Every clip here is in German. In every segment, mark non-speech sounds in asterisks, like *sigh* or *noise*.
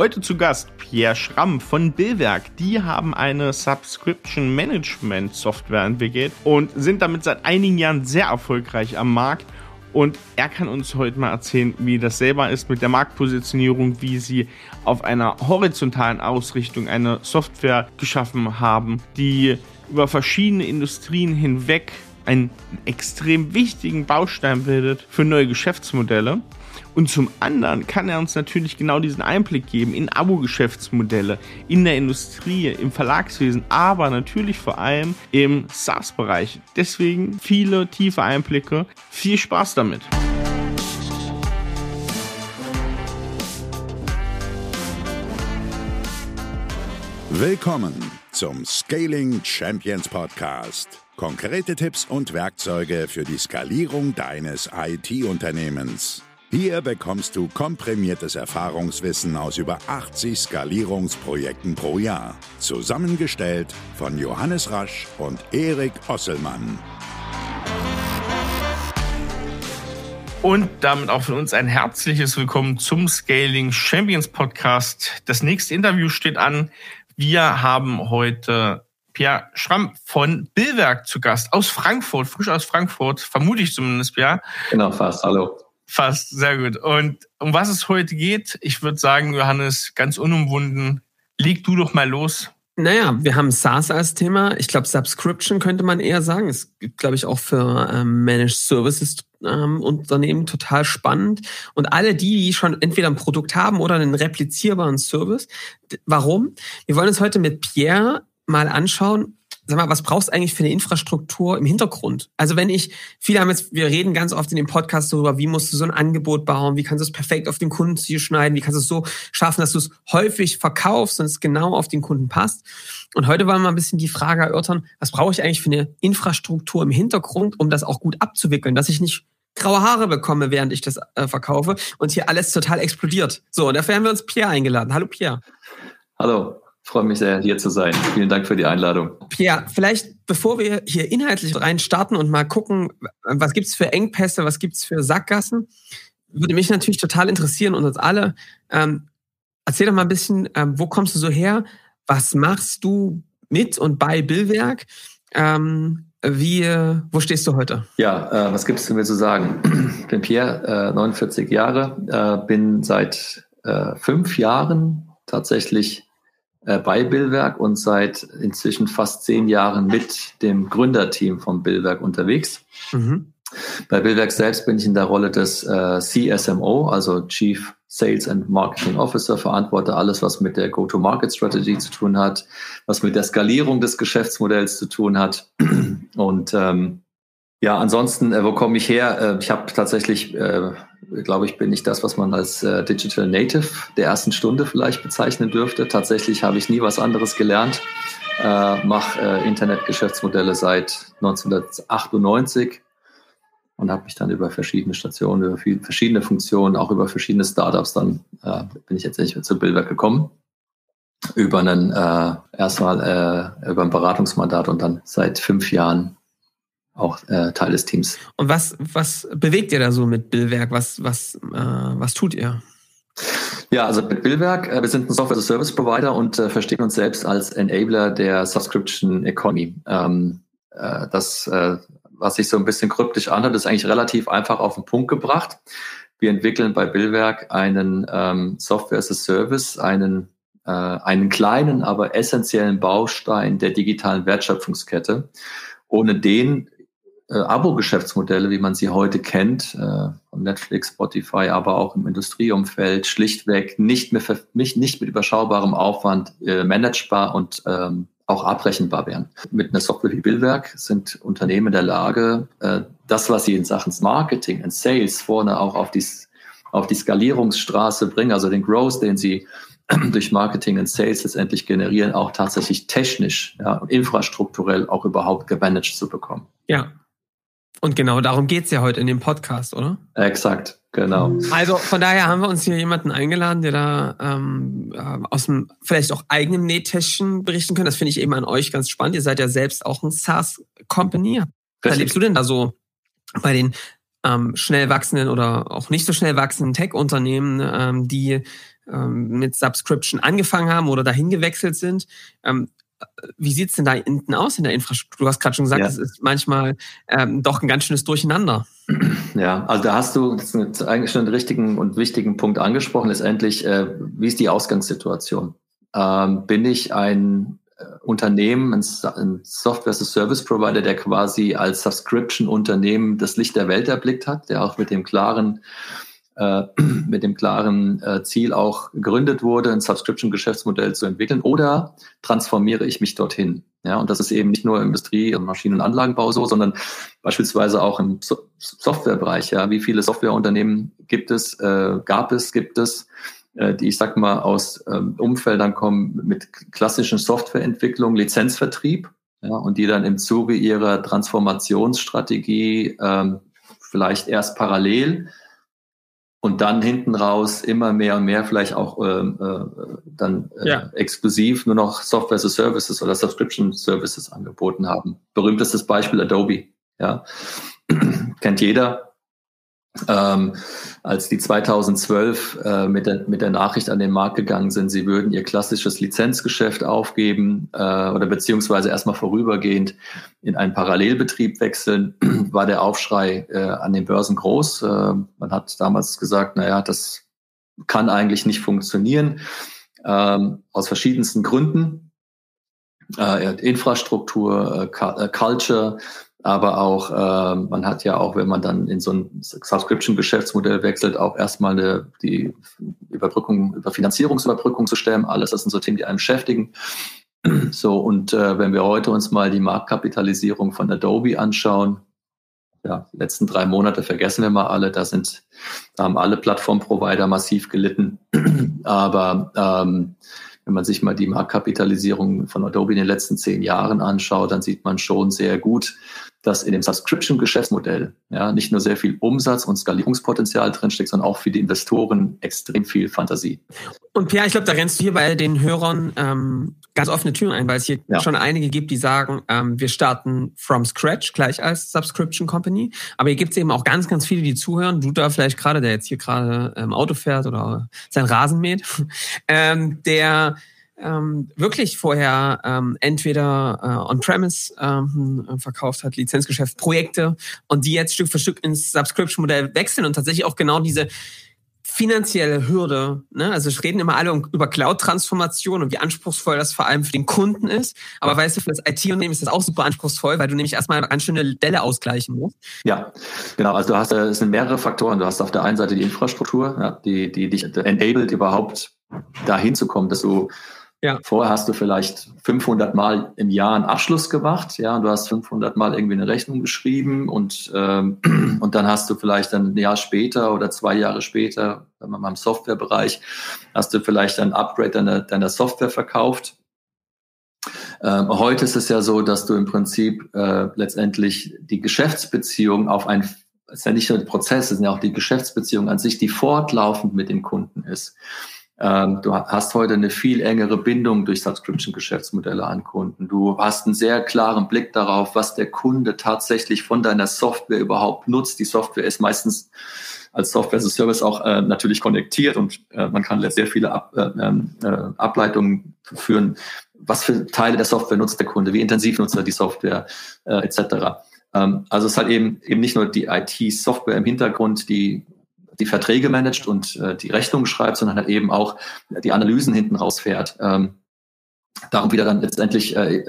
Heute zu Gast Pierre Schramm von Billwerk. Die haben eine Subscription Management Software entwickelt und sind damit seit einigen Jahren sehr erfolgreich am Markt. Und er kann uns heute mal erzählen, wie das selber ist mit der Marktpositionierung, wie sie auf einer horizontalen Ausrichtung eine Software geschaffen haben, die über verschiedene Industrien hinweg einen extrem wichtigen Baustein bildet für neue Geschäftsmodelle. Und zum anderen kann er uns natürlich genau diesen Einblick geben in Abo-Geschäftsmodelle, in der Industrie, im Verlagswesen, aber natürlich vor allem im SaaS-Bereich. Deswegen viele tiefe Einblicke. Viel Spaß damit. Willkommen zum Scaling Champions Podcast. Konkrete Tipps und Werkzeuge für die Skalierung deines IT-Unternehmens. Hier bekommst du komprimiertes Erfahrungswissen aus über 80 Skalierungsprojekten pro Jahr. Zusammengestellt von Johannes Rasch und Erik Osselmann. Und damit auch von uns ein herzliches Willkommen zum Scaling Champions Podcast. Das nächste Interview steht an. Wir haben heute Pierre Schramm von Billwerk zu Gast aus Frankfurt, frisch aus Frankfurt, vermute ich zumindest, Pierre. Genau, fast. Hallo. Fast, sehr gut. Und um was es heute geht, ich würde sagen, Johannes, ganz unumwunden, leg du doch mal los. Naja, wir haben SaaS als Thema. Ich glaube, Subscription könnte man eher sagen. Es gibt, glaube ich, auch für ähm, Managed Services ähm, Unternehmen total spannend. Und alle die, die schon entweder ein Produkt haben oder einen replizierbaren Service. Warum? Wir wollen uns heute mit Pierre mal anschauen, sag mal, was brauchst du eigentlich für eine Infrastruktur im Hintergrund? Also wenn ich, viele haben jetzt, wir reden ganz oft in dem Podcast darüber, wie musst du so ein Angebot bauen, wie kannst du es perfekt auf den Kunden schneiden, wie kannst du es so schaffen, dass du es häufig verkaufst und es genau auf den Kunden passt. Und heute wollen wir ein bisschen die Frage erörtern, was brauche ich eigentlich für eine Infrastruktur im Hintergrund, um das auch gut abzuwickeln, dass ich nicht graue Haare bekomme, während ich das äh, verkaufe und hier alles total explodiert. So, und dafür haben wir uns Pierre eingeladen. Hallo Pierre. Hallo freue mich sehr, hier zu sein. Vielen Dank für die Einladung. Pierre, vielleicht bevor wir hier inhaltlich rein starten und mal gucken, was gibt's für Engpässe, was gibt's für Sackgassen, würde mich natürlich total interessieren und uns alle. Ähm, erzähl doch mal ein bisschen, ähm, wo kommst du so her? Was machst du mit und bei Billwerk? Ähm, wie, wo stehst du heute? Ja, äh, was gibt's mir zu sagen? Ich *clears throat* bin Pierre, äh, 49 Jahre, äh, bin seit äh, fünf Jahren tatsächlich bei Billwerk und seit inzwischen fast zehn Jahren mit dem Gründerteam von Billwerk unterwegs. Mhm. Bei Billwerk selbst bin ich in der Rolle des äh, CSMO, also Chief Sales and Marketing Officer, verantworte alles, was mit der Go-to-Market-Strategy zu tun hat, was mit der Skalierung des Geschäftsmodells zu tun hat. Und ähm, ja, ansonsten, äh, wo komme ich her? Äh, ich habe tatsächlich äh, glaube ich, bin ich das, was man als äh, Digital Native der ersten Stunde vielleicht bezeichnen dürfte. Tatsächlich habe ich nie was anderes gelernt, äh, mache äh, Internetgeschäftsmodelle seit 1998 und habe mich dann über verschiedene Stationen, über viel, verschiedene Funktionen, auch über verschiedene Startups, dann äh, bin ich jetzt endlich zu Billwerk gekommen. Über einen äh, erstmal äh, über ein Beratungsmandat und dann seit fünf Jahren auch äh, Teil des Teams. Und was, was bewegt ihr da so mit Billwerk? Was, was, äh, was tut ihr? Ja, also mit Billwerk, äh, wir sind ein Software-Service-Provider und äh, verstehen uns selbst als Enabler der Subscription Economy. Ähm, äh, das, äh, was sich so ein bisschen kryptisch anhört, ist eigentlich relativ einfach auf den Punkt gebracht. Wir entwickeln bei Billwerk einen ähm, Software as a Service, einen, einen kleinen, aber essentiellen Baustein der digitalen Wertschöpfungskette. Ohne den äh, Abo-Geschäftsmodelle, wie man sie heute kennt, äh, von Netflix, Spotify, aber auch im Industrieumfeld, schlichtweg nicht, mehr, nicht, nicht mit überschaubarem Aufwand äh, managebar und ähm, auch abrechenbar wären. Mit einer Software wie Billwerk sind Unternehmen in der Lage, äh, das, was sie in Sachen Marketing und Sales vorne auch auf die, auf die Skalierungsstraße bringen, also den Growth, den sie *clears throat* durch Marketing und Sales letztendlich generieren, auch tatsächlich technisch ja, und infrastrukturell auch überhaupt gemanagt zu bekommen. Ja, und genau darum geht's ja heute in dem Podcast, oder? Exakt, genau. Also von daher haben wir uns hier jemanden eingeladen, der da ähm, aus dem vielleicht auch eigenen Nähtäschchen berichten können. Das finde ich eben an euch ganz spannend. Ihr seid ja selbst auch ein SaaS-Company. Was erlebst du denn da so bei den ähm, schnell wachsenden oder auch nicht so schnell wachsenden Tech-Unternehmen, ähm, die ähm, mit Subscription angefangen haben oder dahin gewechselt sind. Ähm, wie sieht's denn da hinten aus in der Infrastruktur? Du hast gerade schon gesagt, es ja. ist manchmal ähm, doch ein ganz schönes Durcheinander. Ja, also da hast du eigentlich schon einen richtigen und wichtigen Punkt angesprochen. Letztendlich, äh, wie ist die Ausgangssituation? Ähm, bin ich ein äh, Unternehmen, ein, ein Software-as-a-Service-Provider, der quasi als Subscription-Unternehmen das Licht der Welt erblickt hat, der auch mit dem klaren äh, *clears throat* mit dem klaren äh, Ziel auch gegründet wurde, ein Subscription-Geschäftsmodell zu entwickeln, oder transformiere ich mich dorthin? Ja, und das ist eben nicht nur Industrie- und Maschinen- und Anlagenbau so, sondern beispielsweise auch im so Softwarebereich. Ja, wie viele Softwareunternehmen gibt es, äh, gab es, gibt es, äh, die ich sag mal aus ähm, Umfeldern kommen mit klassischen Softwareentwicklung, Lizenzvertrieb, ja, und die dann im Zuge ihrer Transformationsstrategie ähm, vielleicht erst parallel und dann hinten raus immer mehr und mehr vielleicht auch ähm, äh, dann äh, ja. exklusiv nur noch Software as Services oder Subscription Services angeboten haben. Berühmtestes Beispiel Adobe, ja. *clears throat* Kennt jeder, ähm, als die 2012 äh, mit, der, mit der Nachricht an den Markt gegangen sind, sie würden ihr klassisches Lizenzgeschäft aufgeben äh, oder beziehungsweise erstmal vorübergehend in einen Parallelbetrieb wechseln, *clears throat* war der Aufschrei äh, an den Börsen groß. Äh, man hat damals gesagt, naja, das kann eigentlich nicht funktionieren, ähm, aus verschiedensten Gründen. Äh, Infrastruktur, äh, Culture, aber auch, äh, man hat ja auch, wenn man dann in so ein Subscription-Geschäftsmodell wechselt, auch erstmal eine, die Überbrückung, über Finanzierungsüberbrückung zu stemmen. Alles, das sind so Themen, die einen beschäftigen. So, und äh, wenn wir heute uns mal die Marktkapitalisierung von Adobe anschauen, ja, letzten drei Monate vergessen wir mal alle, da sind, da haben alle Plattformprovider massiv gelitten. Aber ähm, wenn man sich mal die Marktkapitalisierung von Adobe in den letzten zehn Jahren anschaut, dann sieht man schon sehr gut, dass in dem Subscription-Geschäftsmodell ja nicht nur sehr viel Umsatz und Skalierungspotenzial drinsteckt, sondern auch für die Investoren extrem viel Fantasie. Und Pierre, ich glaube, da rennst du hier bei den Hörern ähm, ganz offene Türen ein, weil es hier ja. schon einige gibt, die sagen, ähm, wir starten from scratch gleich als Subscription Company. Aber hier gibt es eben auch ganz, ganz viele, die zuhören. Du da vielleicht gerade, der jetzt hier gerade ähm, Auto fährt oder sein Rasen mäht, *laughs* ähm, der ähm, wirklich vorher ähm, entweder äh, on-premise ähm, verkauft hat, Lizenzgeschäft, Projekte und die jetzt Stück für Stück ins Subscription-Modell wechseln und tatsächlich auch genau diese finanzielle Hürde, ne? also reden immer alle über Cloud-Transformation und wie anspruchsvoll das vor allem für den Kunden ist. Aber weißt du, für das IT-Unternehmen ist das auch super anspruchsvoll, weil du nämlich erstmal ganz schöne Delle ausgleichen musst. Ja, genau. Also du hast, äh, es sind mehrere Faktoren. Du hast auf der einen Seite die Infrastruktur, ja, die, die dich enabled überhaupt dahin zu kommen, dass du ja. Vorher hast du vielleicht 500 Mal im Jahr einen Abschluss gemacht, ja, und du hast 500 Mal irgendwie eine Rechnung geschrieben und ähm, *clears throat* und dann hast du vielleicht ein Jahr später oder zwei Jahre später, wenn man mal im Softwarebereich, hast du vielleicht ein Upgrade deiner, deiner Software verkauft. Ähm, heute ist es ja so, dass du im Prinzip äh, letztendlich die Geschäftsbeziehung auf ein es ist ja nicht nur die Prozesse, es sind ja auch die Geschäftsbeziehung an sich, die fortlaufend mit dem Kunden ist. Ähm, du hast heute eine viel engere Bindung durch Subscription-Geschäftsmodelle an Kunden. Du hast einen sehr klaren Blick darauf, was der Kunde tatsächlich von deiner Software überhaupt nutzt. Die Software ist meistens als Software as a Service auch äh, natürlich konnektiert und äh, man kann sehr viele Ab, äh, ähm, äh, Ableitungen führen. Was für Teile der Software nutzt der Kunde? Wie intensiv nutzt er die Software? Äh, etc. Ähm, also es ist halt eben, eben nicht nur die IT-Software im Hintergrund, die die Verträge managt und äh, die Rechnungen schreibt, sondern halt eben auch die Analysen hinten rausfährt. Ähm, darum wieder dann letztendlich äh,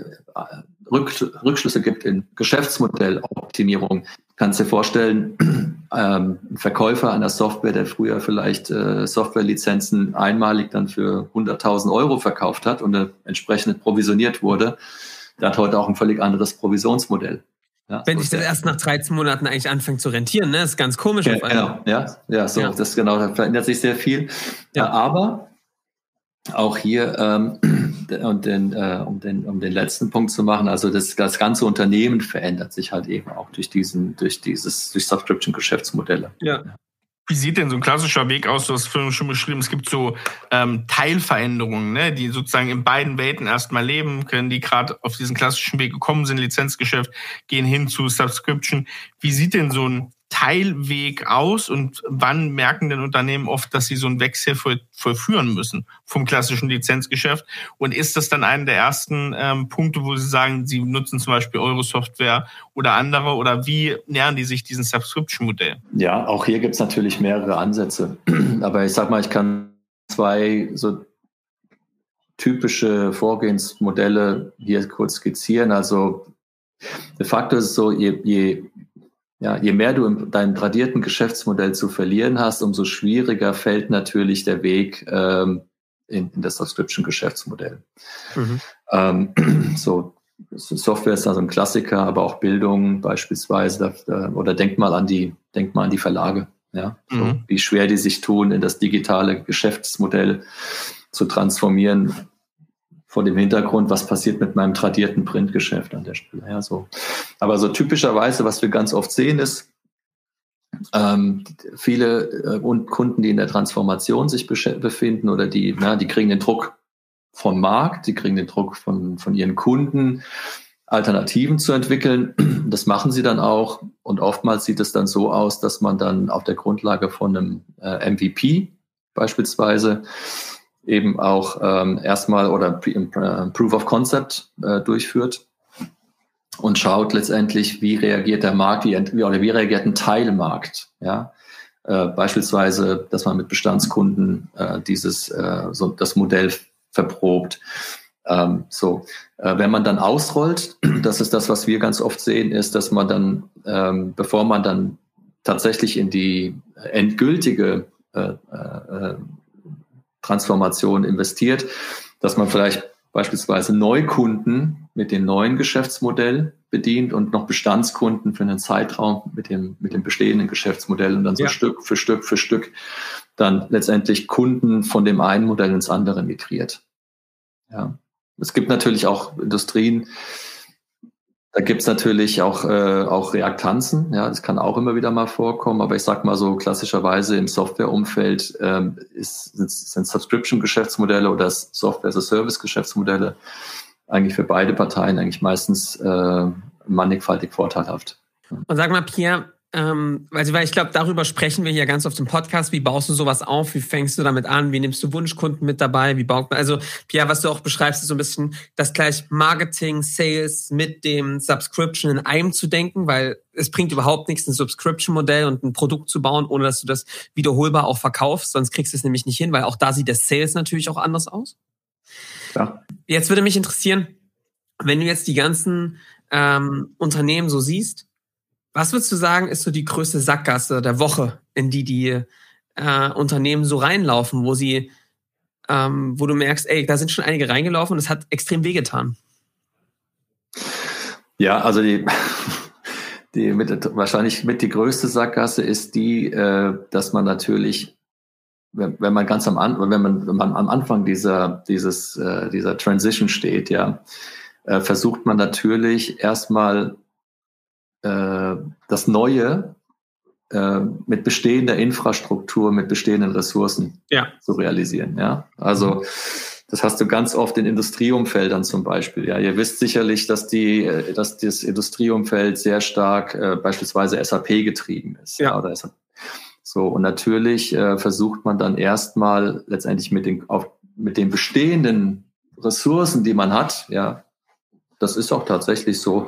Rück, Rückschlüsse gibt in Geschäftsmodelloptimierung. Kannst dir vorstellen, *clears throat* ähm, ein Verkäufer einer Software, der früher vielleicht äh, Softwarelizenzen einmalig dann für 100.000 Euro verkauft hat und äh, entsprechend provisioniert wurde, der hat heute auch ein völlig anderes Provisionsmodell. Ja, Wenn sich das erst nach 13 Monaten eigentlich anfängt zu rentieren, ne? Das ist ganz komisch. Ja, genau, ja, ja, so, ja. das genau, da verändert sich sehr viel. Ja. Aber auch hier, ähm, *clears throat* und den, äh, um, den, um den letzten Punkt zu machen, also das, das ganze Unternehmen verändert sich halt eben auch durch diesen, durch dieses, durch Subscription-Geschäftsmodelle. Ja. Wie sieht denn so ein klassischer Weg aus? Du hast vorhin schon beschrieben, es gibt so ähm, Teilveränderungen, ne, die sozusagen in beiden Welten erstmal leben können, die gerade auf diesen klassischen Weg gekommen sind, Lizenzgeschäft, gehen hin zu Subscription. Wie sieht denn so ein Teilweg aus und wann merken denn Unternehmen oft, dass sie so einen Wechsel voll, vollführen müssen vom klassischen Lizenzgeschäft? Und ist das dann einer der ersten ähm, Punkte, wo Sie sagen, Sie nutzen zum Beispiel eure Software oder andere oder wie nähern die sich diesem Subscription-Modell? Ja, auch hier gibt es natürlich mehrere Ansätze. *clears throat* Aber ich sag mal, ich kann zwei so typische Vorgehensmodelle hier kurz skizzieren. Also de facto ist es so, je, je ja, je mehr du in deinem tradierten Geschäftsmodell zu verlieren hast, umso schwieriger fällt natürlich der Weg ähm, in, in das Subscription-Geschäftsmodell. Mhm. Ähm, *clears throat* so, Software ist also ein Klassiker, aber auch Bildung beispielsweise. Oder denk mal an die, denk mal an die Verlage. Ja, so, mhm. wie schwer die sich tun, in das digitale Geschäftsmodell zu transformieren vor dem Hintergrund, was passiert mit meinem tradierten Printgeschäft an der Stelle. Ja, so. Aber so typischerweise, was wir ganz oft sehen, ist, ähm, viele äh, Kunden, die in der Transformation sich befinden oder die, na, die kriegen den Druck vom Markt, die kriegen den Druck von, von ihren Kunden, Alternativen zu entwickeln. Das machen sie dann auch. Und oftmals sieht es dann so aus, dass man dann auf der Grundlage von einem äh, MVP beispielsweise eben auch ähm, erstmal oder äh, Proof of Concept äh, durchführt und schaut letztendlich, wie reagiert der Markt, wie, oder wie reagiert ein Teilmarkt. Ja? Äh, beispielsweise, dass man mit Bestandskunden äh, dieses äh, so das Modell verprobt. Ähm, so, äh, wenn man dann ausrollt, *clears throat* das ist das, was wir ganz oft sehen, ist, dass man dann, ähm, bevor man dann tatsächlich in die endgültige äh, äh, Transformation investiert, dass man vielleicht beispielsweise Neukunden mit dem neuen Geschäftsmodell bedient und noch Bestandskunden für einen Zeitraum mit dem, mit dem bestehenden Geschäftsmodell und dann so ja. Stück für Stück für Stück dann letztendlich Kunden von dem einen Modell ins andere migriert. Ja. Es gibt natürlich auch Industrien, da gibt's natürlich auch, äh, auch Reaktanzen, ja, das kann auch immer wieder mal vorkommen, aber ich sag mal so klassischerweise im Softwareumfeld ähm, ist, sind, sind Subscription-Geschäftsmodelle oder Software-as-a-Service-Geschäftsmodelle eigentlich für beide Parteien eigentlich meistens äh, mannigfaltig vorteilhaft. Und sag mal, Pierre, ähm, also, weil ich glaube, darüber sprechen wir hier ganz auf dem Podcast. Wie baust du sowas auf? Wie fängst du damit an? Wie nimmst du Wunschkunden mit dabei? Wie baut man, also, Pierre, was du auch beschreibst, ist so ein bisschen das gleich Marketing, Sales mit dem Subscription in einem zu denken, weil es bringt überhaupt nichts, ein Subscription-Modell und ein Produkt zu bauen, ohne dass du das wiederholbar auch verkaufst. Sonst kriegst du es nämlich nicht hin, weil auch da sieht der Sales natürlich auch anders aus. Ja. Jetzt würde mich interessieren, wenn du jetzt die ganzen ähm, Unternehmen so siehst, was würdest du sagen, ist so die größte Sackgasse der Woche, in die die äh, Unternehmen so reinlaufen, wo sie, ähm, wo du merkst, ey, da sind schon einige reingelaufen und es hat extrem wehgetan? Ja, also die, *laughs* die mit, wahrscheinlich mit die größte Sackgasse ist die, äh, dass man natürlich, wenn, wenn man ganz am Anfang, wenn man, wenn man am Anfang dieser, dieses, äh, dieser Transition steht, ja, äh, versucht man natürlich erstmal äh, das Neue äh, mit bestehender Infrastruktur, mit bestehenden Ressourcen ja. zu realisieren. Ja, also mhm. das hast du ganz oft in Industrieumfeldern zum Beispiel. Ja, ihr wisst sicherlich, dass die, äh, dass das Industrieumfeld sehr stark äh, beispielsweise SAP getrieben ist. Ja. ja oder SAP. So und natürlich äh, versucht man dann erstmal letztendlich mit den auf, mit den bestehenden Ressourcen, die man hat, ja, das ist auch tatsächlich so,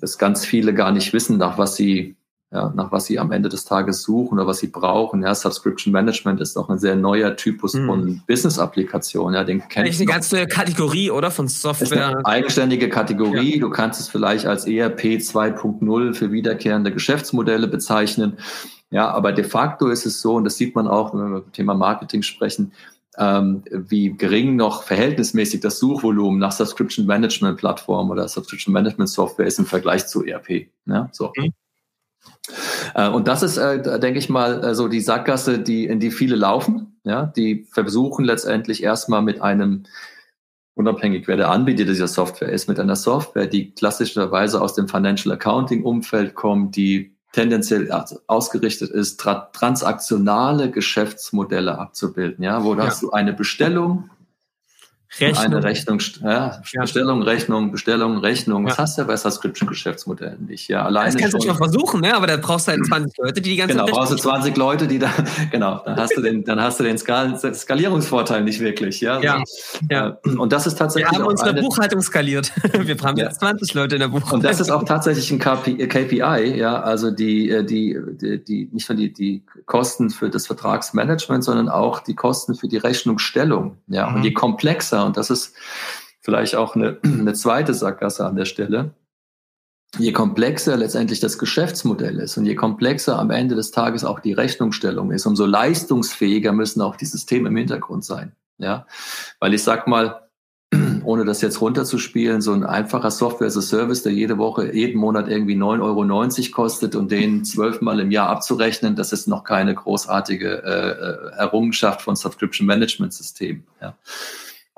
dass ganz viele gar nicht wissen, nach was sie, ja, nach was sie am Ende des Tages suchen oder was sie brauchen. Ja, Subscription Management ist auch ein sehr neuer Typus mhm. von Business-Applikation. Ja, den kennt Eigentlich eine ganz neue Kategorie, oder? Von Software. Eine eigenständige Kategorie. Ja. Du kannst es vielleicht als ERP 2.0 für wiederkehrende Geschäftsmodelle bezeichnen. Ja, aber de facto ist es so, und das sieht man auch, wenn wir über das Thema Marketing sprechen, ähm, wie gering noch verhältnismäßig das Suchvolumen nach Subscription Management Plattform oder Subscription Management Software ist im Vergleich zu ERP. Ja, so. Mhm. Äh, und das ist, äh, denke ich mal, äh, so die Sackgasse, die, in die viele laufen. Ja, die versuchen letztendlich erstmal mit einem unabhängig wer der Anbieter dieser Software ist, mit einer Software, die klassischerweise aus dem Financial Accounting Umfeld kommt, die tendenziell ausgerichtet ist, tra transaktionale Geschäftsmodelle abzubilden, ja, wo ja. hast du eine Bestellung Rechnung. Eine Rechnung, ja, ja. Bestellung, Rechnung, Bestellung, Rechnung. Das hast du ja bei Subscription-Geschäftsmodellen nicht. Ja, alleine das kannst schon. du schon versuchen, ne? aber da brauchst du halt 20 Leute, die die ganze Genau, Rechnung brauchst du 20 Leute, die da, *laughs* genau, dann hast du den, dann hast du den Skal Skalierungsvorteil nicht wirklich. Ja, ja. ja. Äh, und das ist tatsächlich. Wir haben unsere eine, Buchhaltung skaliert. *laughs* Wir haben ja. jetzt 20 Leute in der Buchhaltung. Und das ist auch tatsächlich ein KPI, ja, also die, äh, die, die, die nicht nur die, die Kosten für das Vertragsmanagement, sondern auch die Kosten für die Rechnungsstellung. Ja, mhm. und je komplexer, und das ist vielleicht auch eine, *clears throat* eine zweite Sackgasse an der Stelle, je komplexer letztendlich das Geschäftsmodell ist und je komplexer am Ende des Tages auch die Rechnungsstellung ist, umso leistungsfähiger müssen auch die Systeme im Hintergrund sein. Ja, weil ich sag mal, *clears throat* ohne das jetzt runterzuspielen, so ein einfacher Software as a Service, der jede Woche, jeden Monat irgendwie 9,90 Euro kostet und den zwölfmal im Jahr abzurechnen, das ist noch keine großartige äh, äh Errungenschaft von Subscription Management System. Ja.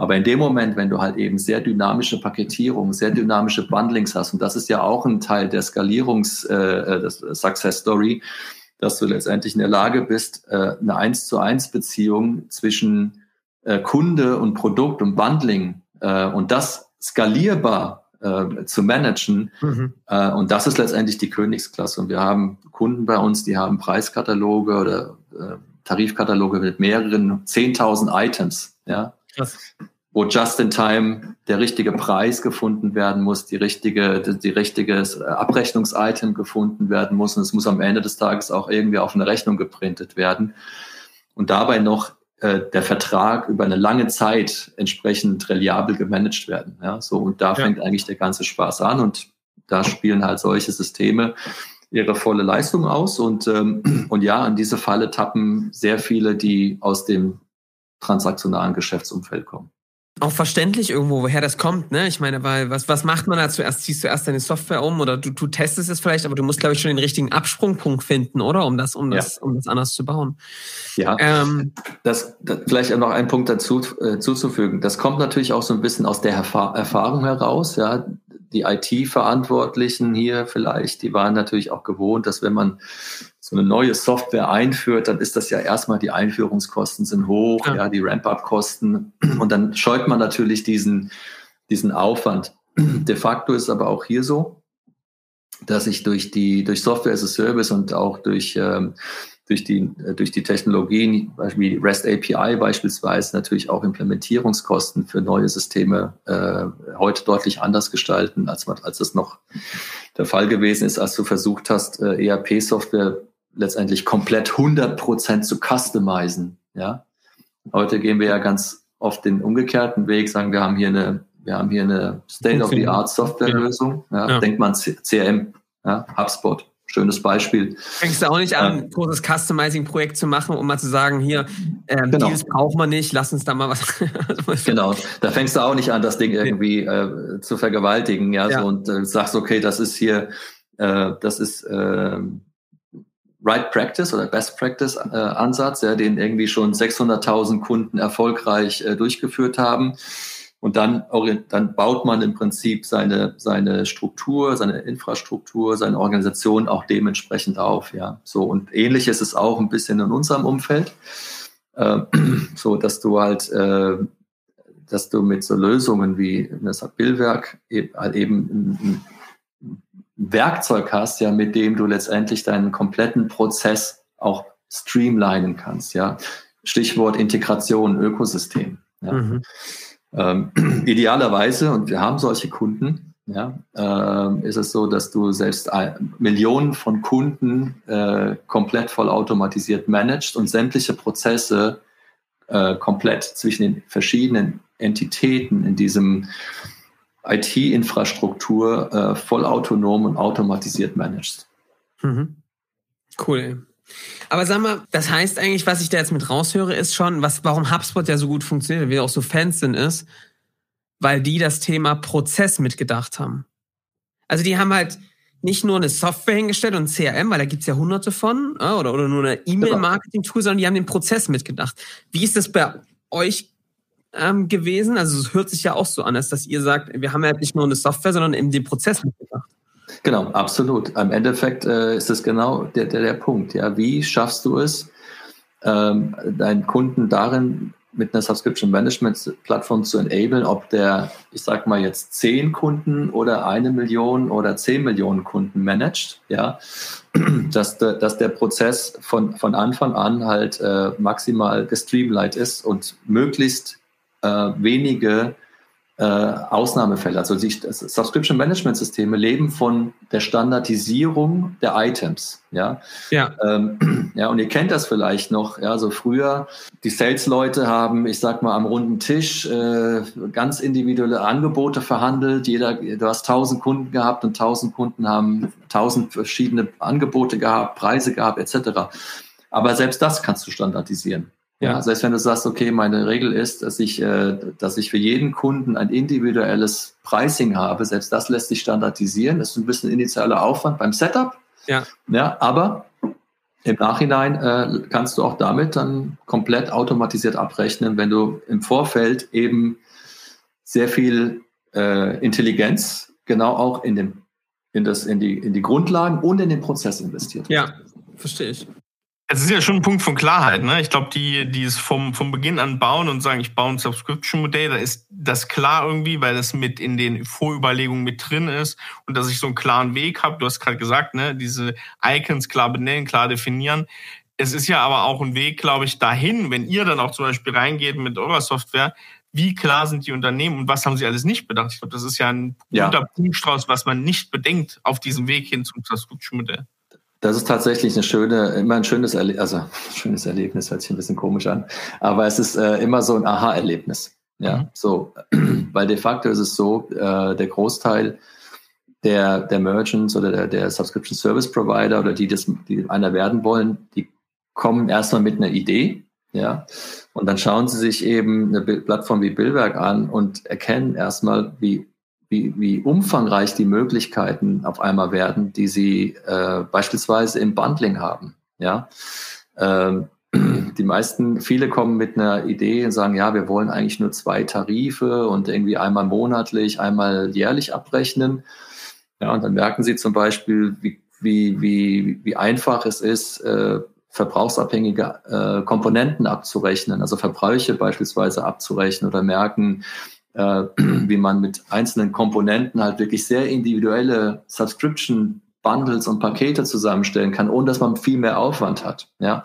Aber in dem Moment, wenn du halt eben sehr dynamische Paketierung, sehr dynamische Bundlings hast, und das ist ja auch ein Teil der Skalierungs, äh, äh des Success Story, dass du letztendlich in der Lage bist, äh, eine eins zu eins Beziehung zwischen äh, Kunde und Produkt und Bundling äh, und das skalierbar äh, zu managen. Mhm. Äh, und das ist letztendlich die Königsklasse. Und wir haben Kunden bei uns, die haben Preiskataloge oder äh, Tarifkataloge mit mehreren 10.000 Items. Ja, Krass. wo just in time der richtige Preis gefunden werden muss, die richtige, die, die richtige Abrechnungsitem gefunden werden muss und es muss am Ende des Tages auch irgendwie auf eine Rechnung geprintet werden und dabei noch äh, der Vertrag über eine lange Zeit entsprechend reliabel gemanagt werden. Ja, so und da ja. fängt eigentlich der ganze Spaß an und da spielen halt solche Systeme ihre volle Leistung aus und ähm, und ja, an diese Falle tappen sehr viele, die aus dem transaktionalen Geschäftsumfeld kommen. Auch verständlich irgendwo, woher das kommt, ne? Ich meine, weil was, was macht man da zuerst? Ziehst du erst deine Software um oder du, du testest es vielleicht, aber du musst, glaube ich, schon den richtigen Absprungpunkt finden, oder? Um das, um das, um das anders zu bauen. Ja. Ähm, das, das vielleicht noch einen Punkt dazu äh, zuzufügen. Das kommt natürlich auch so ein bisschen aus der Erfahr Erfahrung heraus, ja. Die IT-Verantwortlichen hier vielleicht, die waren natürlich auch gewohnt, dass wenn man so eine neue Software einführt, dann ist das ja erstmal die Einführungskosten sind hoch, ja, ja die Ramp-up-Kosten und dann scheut man natürlich diesen, diesen Aufwand. De facto ist aber auch hier so, dass ich durch die durch Software as a Service und auch durch ähm, durch die durch die Technologien wie REST API beispielsweise natürlich auch Implementierungskosten für neue Systeme äh, heute deutlich anders gestalten als als das noch der Fall gewesen ist, als du versucht hast äh, ERP Software letztendlich komplett 100% zu customizen. Ja? Heute gehen wir ja ganz oft den umgekehrten Weg, sagen wir haben hier eine, wir haben hier eine State-of-the-art Softwarelösung. Ja. Ja. Denkt man CRM, ja, HubSpot. Schönes Beispiel. Fängst du auch nicht an, ein großes Customizing-Projekt zu machen, um mal zu sagen, hier, ähm, genau. Deals braucht man nicht, lass uns da mal was. *laughs* genau, da fängst du auch nicht an, das Ding irgendwie äh, zu vergewaltigen, ja, ja. So, und äh, sagst, okay, das ist hier, äh, das ist äh, Right Practice oder Best Practice äh, Ansatz, ja, den irgendwie schon 600.000 Kunden erfolgreich äh, durchgeführt haben. Und dann, dann baut man im Prinzip seine, seine Struktur, seine Infrastruktur, seine Organisation auch dementsprechend auf. Ja, so und ähnlich ist es auch ein bisschen in unserem Umfeld, äh, *clears throat* so dass du halt, äh, dass du mit so Lösungen wie das Billwerk eben, halt eben Werkzeug hast, ja, mit dem du letztendlich deinen kompletten Prozess auch streamlinen kannst, ja. Stichwort Integration, Ökosystem. Ja. Mhm. Ähm, idealerweise, und wir haben solche Kunden, ja, äh, ist es so, dass du selbst Millionen von Kunden äh, komplett vollautomatisiert managst und sämtliche Prozesse äh, komplett zwischen den verschiedenen Entitäten in diesem IT-Infrastruktur äh, vollautonom und automatisiert managst. Mhm. Cool. Aber sag mal, das heißt eigentlich, was ich da jetzt mit raushöre, ist schon, was, warum HubSpot ja so gut funktioniert, wir auch so Fans sind, ist, weil die das Thema Prozess mitgedacht haben. Also die haben halt nicht nur eine Software hingestellt und ein CRM, weil da gibt's ja hunderte von, oder, oder nur eine E-Mail-Marketing-Tool, sondern die haben den Prozess mitgedacht. Wie ist das bei euch ähm, gewesen? Also es hört sich ja auch so an, als dass ihr sagt, wir haben ja nicht nur eine Software, sondern eben den Prozess mitgedacht. Genau, absolut. Im Endeffekt äh, ist es genau der, der, der Punkt. Ja, wie schaffst du es, ähm, deinen Kunden darin mit einer Subscription Management Plattform zu enablen, ob der, ich sag mal jetzt zehn Kunden oder eine Million oder zehn Millionen Kunden managt, ja, *clears throat* dass, de, dass der Prozess von, von Anfang an halt äh, maximal gestreamlined ist und möglichst äh, wenige äh, Ausnahmefälle. Also die Subscription Management Systeme leben von der Standardisierung der Items. Ja. Ja. Ähm, *clears throat* ja, und ihr kennt das vielleicht noch. Ja, so früher die Sales-Leute haben, ich sag mal, am runden Tisch äh, ganz individuelle Angebote verhandelt. Jeder, du hast tausend Kunden gehabt und tausend Kunden haben tausend verschiedene Angebote gehabt, Preise gehabt, etc. Aber selbst das kannst du standardisieren. Ja, ja, selbst wenn du sagst, okay, meine Regel ist, dass ich, äh, dass ich für jeden Kunden ein individuelles Pricing habe, selbst das lässt sich standardisieren. Das ist ein bisschen initialer Aufwand beim Setup. Ja. Ja, aber im Nachhinein äh, kannst du auch damit dann komplett automatisiert abrechnen, wenn du im Vorfeld eben sehr viel äh, Intelligenz genau auch in den in das in die in die Grundlagen und in den Prozess investiert. Ja, verstehe ich. Es ist ja schon ein Punkt von Klarheit. Ne? Ich glaube, die, die es vom, vom Beginn an bauen und sagen, ich baue ein Subscription-Modell, da ist das klar irgendwie, weil das mit in den Vorüberlegungen mit drin ist und dass ich so einen klaren Weg habe. Du hast gerade gesagt, ne, diese Icons klar benennen, klar definieren. Es ist ja aber auch ein Weg, glaube ich, dahin, wenn ihr dann auch zum Beispiel reingeht mit eurer Software, wie klar sind die Unternehmen und was haben sie alles nicht bedacht? Ich glaube, das ist ja ein ja. guter Punktstrauß, was man nicht bedenkt auf diesem Weg hin zum Subscription-Modell. Das ist tatsächlich eine schöne, immer ein schönes Erlebnis, also *laughs* schönes Erlebnis hört sich ein bisschen komisch an, aber es ist äh, immer so ein Aha-Erlebnis. Ja, mhm. so, *clears throat* weil de facto ist es so, äh, der Großteil der, der Merchants oder der, der Subscription Service Provider oder die, das, die einer werden wollen, die kommen erstmal mit einer Idee, ja, und dann schauen sie sich eben eine Plattform wie Billwerk an und erkennen erstmal, wie wie, wie umfangreich die Möglichkeiten auf einmal werden, die sie äh, beispielsweise im Bundling haben. Ja, ähm, *clears throat* die meisten, viele kommen mit einer Idee und sagen, ja, wir wollen eigentlich nur zwei Tarife und irgendwie einmal monatlich, einmal jährlich abrechnen. Ja, und dann merken sie zum Beispiel, wie, wie, wie, wie einfach es ist, äh, verbrauchsabhängige äh, Komponenten abzurechnen, also Verbräuche beispielsweise abzurechnen oder merken, äh, *clears throat* wie man mit einzelnen Komponenten halt wirklich sehr individuelle Subscription Bundles und Pakete zusammenstellen kann, ohne dass man viel mehr Aufwand hat. Ja.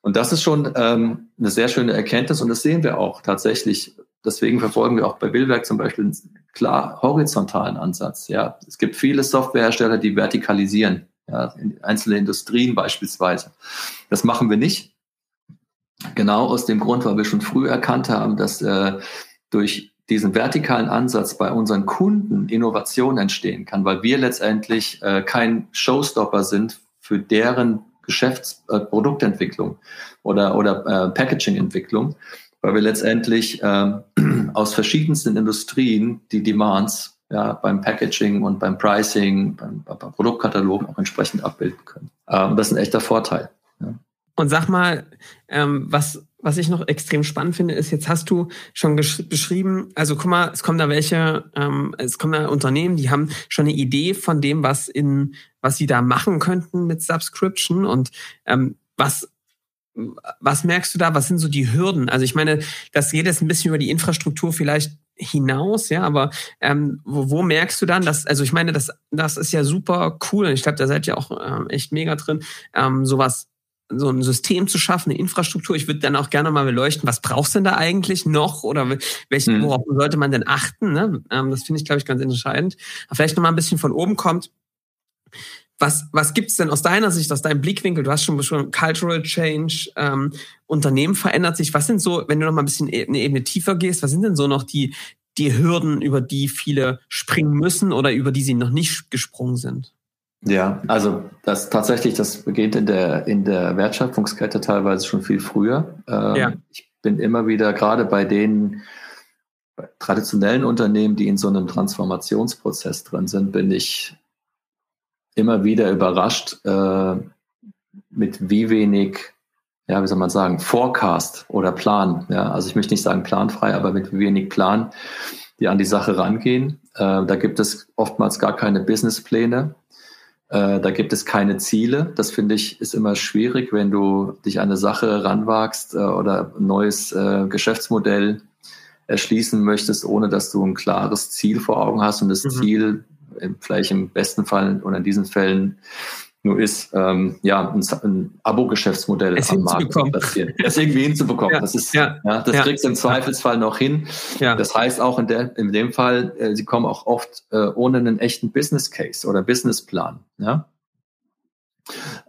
Und das ist schon ähm, eine sehr schöne Erkenntnis und das sehen wir auch tatsächlich. Deswegen verfolgen wir auch bei Billwerk zum Beispiel einen klar horizontalen Ansatz. Ja, es gibt viele Softwarehersteller, die vertikalisieren, ja, in einzelne Industrien beispielsweise. Das machen wir nicht. Genau aus dem Grund, weil wir schon früh erkannt haben, dass äh, durch diesen vertikalen Ansatz bei unseren Kunden Innovation entstehen kann, weil wir letztendlich äh, kein Showstopper sind für deren Geschäftsproduktentwicklung äh, oder, oder äh, Packaging-Entwicklung, weil wir letztendlich äh, *clears throat* aus verschiedensten Industrien die Demands ja, beim Packaging und beim Pricing, beim, beim Produktkatalog auch entsprechend abbilden können. Ähm, das ist ein echter Vorteil. Ja. Und sag mal, ähm, was was ich noch extrem spannend finde, ist, jetzt hast du schon beschrieben, also guck mal, es kommen da welche, ähm, es kommen da Unternehmen, die haben schon eine Idee von dem, was in, was sie da machen könnten mit Subscription und ähm, was was merkst du da? Was sind so die Hürden? Also ich meine, das geht jetzt ein bisschen über die Infrastruktur vielleicht hinaus, ja, aber ähm, wo, wo merkst du dann, dass, also ich meine, das, das ist ja super cool und ich glaube, da seid ihr auch ähm, echt mega drin, ähm, sowas so ein System zu schaffen, eine Infrastruktur. Ich würde dann auch gerne mal beleuchten, was brauchst du denn da eigentlich noch oder welche, mhm. worauf sollte man denn achten? Ne? Ähm, das finde ich, glaube ich, ganz entscheidend. Aber vielleicht noch mal ein bisschen von oben kommt. Was, was gibt's denn aus deiner Sicht, aus deinem Blickwinkel? Du hast schon beschrieben, Cultural Change, ähm, Unternehmen verändert sich. Was sind so, wenn du noch mal ein bisschen e-, eine Ebene tiefer gehst, was sind denn so noch die, die Hürden, über die viele springen müssen oder über die sie noch nicht gesprungen sind? Ja, also das tatsächlich, das beginnt in der in der Wertschöpfungskette teilweise schon viel früher. Ähm, ja. Ich bin immer wieder gerade bei den bei traditionellen Unternehmen, die in so einem Transformationsprozess drin sind, bin ich immer wieder überrascht äh, mit wie wenig, ja, wie soll man sagen, Forecast oder Plan. Ja, also ich möchte nicht sagen planfrei, aber mit wie wenig Plan, die an die Sache rangehen. Äh, da gibt es oftmals gar keine Businesspläne Äh, da gibt es keine Ziele. Das finde ich ist immer schwierig, wenn du dich an eine Sache ranwagst äh, oder ein neues äh, Geschäftsmodell erschließen möchtest, ohne dass du ein klares Ziel vor Augen hast und das mhm. Ziel vielleicht im besten Fall oder in diesen Fällen nur ist, ähm, ja, ein, ein Abo-Geschäftsmodell am Markt zu platzieren. Es irgendwie hinzubekommen. Ja, das ist, ja, ja das ja. kriegst du im Zweifelsfall noch hin. Ja. Das heißt auch in, der, in dem Fall, äh, sie kommen auch oft äh, ohne einen echten Business Case oder Businessplan. Ja?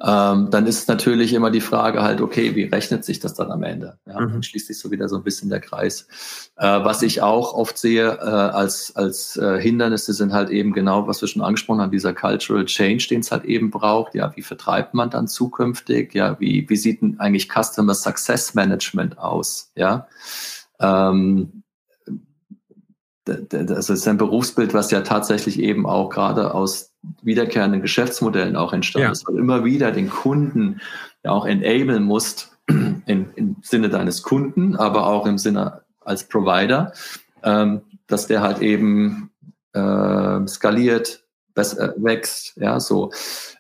Ähm, dann ist natürlich immer die Frage halt, okay, wie rechnet sich das dann am Ende? Ja, mhm. Dann schließt sich so wieder so ein bisschen der Kreis. Äh, was ich auch oft sehe äh, als, als äh, Hindernisse sind halt eben genau, was wir schon angesprochen haben, dieser Cultural Change, den es halt eben braucht. Ja, wie vertreibt man dann zukünftig? Ja, wie, wie sieht denn eigentlich Customer Success Management aus? Ja, ähm, das ist ein Berufsbild, was ja tatsächlich eben auch gerade aus wiederkehrenden Geschäftsmodellen auch entstanden ja. ist, weil immer wieder den Kunden ja auch enablen musst, *clears throat* in, im Sinne deines Kunden, aber auch im Sinne als Provider, ähm, dass der halt eben äh, skaliert, besser, wächst, ja, so.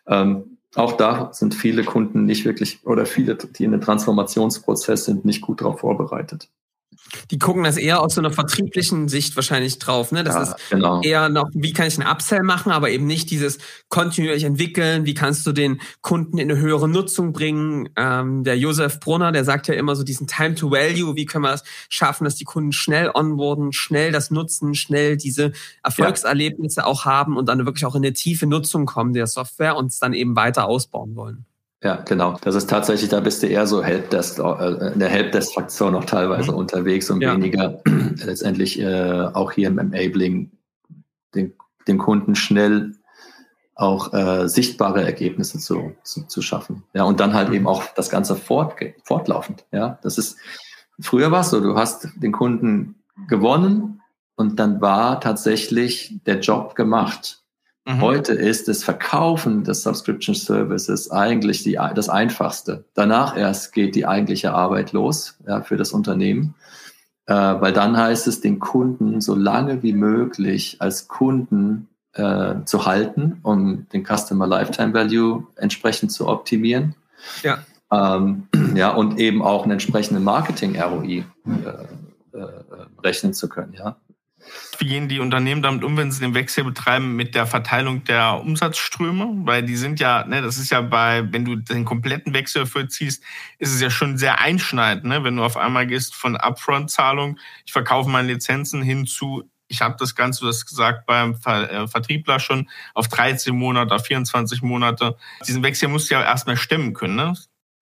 Ähm, auch da sind viele Kunden nicht wirklich oder viele, die in den Transformationsprozess sind, nicht gut darauf vorbereitet. Die gucken das eher aus so einer vertrieblichen Sicht wahrscheinlich drauf. Ne? Das ja, ist genau. eher noch, wie kann ich einen Upsell machen, aber eben nicht dieses kontinuierlich entwickeln. Wie kannst du den Kunden in eine höhere Nutzung bringen? Ähm, der Josef Brunner, der sagt ja immer so diesen Time to Value. Wie können wir es schaffen, dass die Kunden schnell onboarden, schnell das nutzen, schnell diese Erfolgserlebnisse ja. auch haben und dann wirklich auch in eine tiefe Nutzung kommen der Software und es dann eben weiter ausbauen wollen. Ja, genau. Das ist tatsächlich, da bist du eher so Helpdesk, äh, in der Helpdesk-Fraktion noch teilweise mhm. unterwegs und ja. weniger letztendlich äh, auch hier im Enabling den, den Kunden schnell auch äh, sichtbare Ergebnisse zu, zu, zu schaffen. Ja, und dann halt mhm. eben auch das Ganze fort, fortlaufend. Ja, das ist, früher war es so, du hast den Kunden gewonnen und dann war tatsächlich der Job gemacht. Mhm. Heute ist das Verkaufen des Subscription Services eigentlich die, das Einfachste. Danach erst geht die eigentliche Arbeit los ja, für das Unternehmen, äh, weil dann heißt es, den Kunden so lange wie möglich als Kunden äh, zu halten, um den Customer Lifetime Value entsprechend zu optimieren. Ja. Ähm, *clears throat* ja, und eben auch einen entsprechenden Marketing-ROI äh, äh, rechnen zu können. Ja. Wie gehen die Unternehmen damit um, wenn sie den Wechsel betreiben mit der Verteilung der Umsatzströme? Weil die sind ja, ne, das ist ja bei, wenn du den kompletten Wechsel vollziehst, ist es ja schon sehr einschneidend, ne? wenn du auf einmal gehst von Upfront-Zahlung, ich verkaufe meine Lizenzen hin zu, ich habe das Ganze, du hast gesagt, beim äh, Vertriebler schon auf 13 Monate, auf 24 Monate. Diesen Wechsel musst du ja erstmal stemmen können. Ne?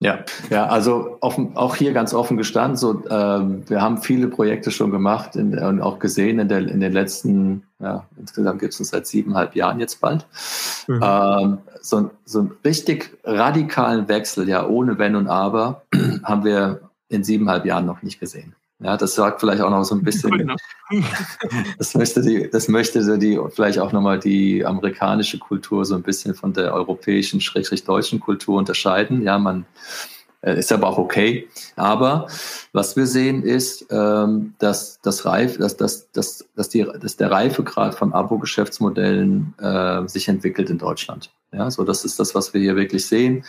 Ja, ja, also offen, auch hier ganz offen gestanden. So, ähm, wir haben viele Projekte schon gemacht in, und auch gesehen in, der, in den letzten, ja, insgesamt gibt es uns seit siebeneinhalb Jahren jetzt bald. Mhm. Ähm, so, so einen richtig radikalen Wechsel, ja, ohne Wenn und Aber, haben wir in siebeneinhalb Jahren noch nicht gesehen. Ja, das sagt vielleicht auch noch so ein bisschen, *laughs* das möchte die, das möchte die vielleicht auch nochmal die amerikanische Kultur so ein bisschen von der europäischen, schrägstrich deutschen Kultur unterscheiden. Ja, man äh, ist aber auch okay. Aber was wir sehen ist, ähm, dass, das Reif, dass, dass, dass, dass, die, dass der Reifegrad von Abo-Geschäftsmodellen äh, sich entwickelt in Deutschland. Ja, so das ist das, was wir hier wirklich sehen.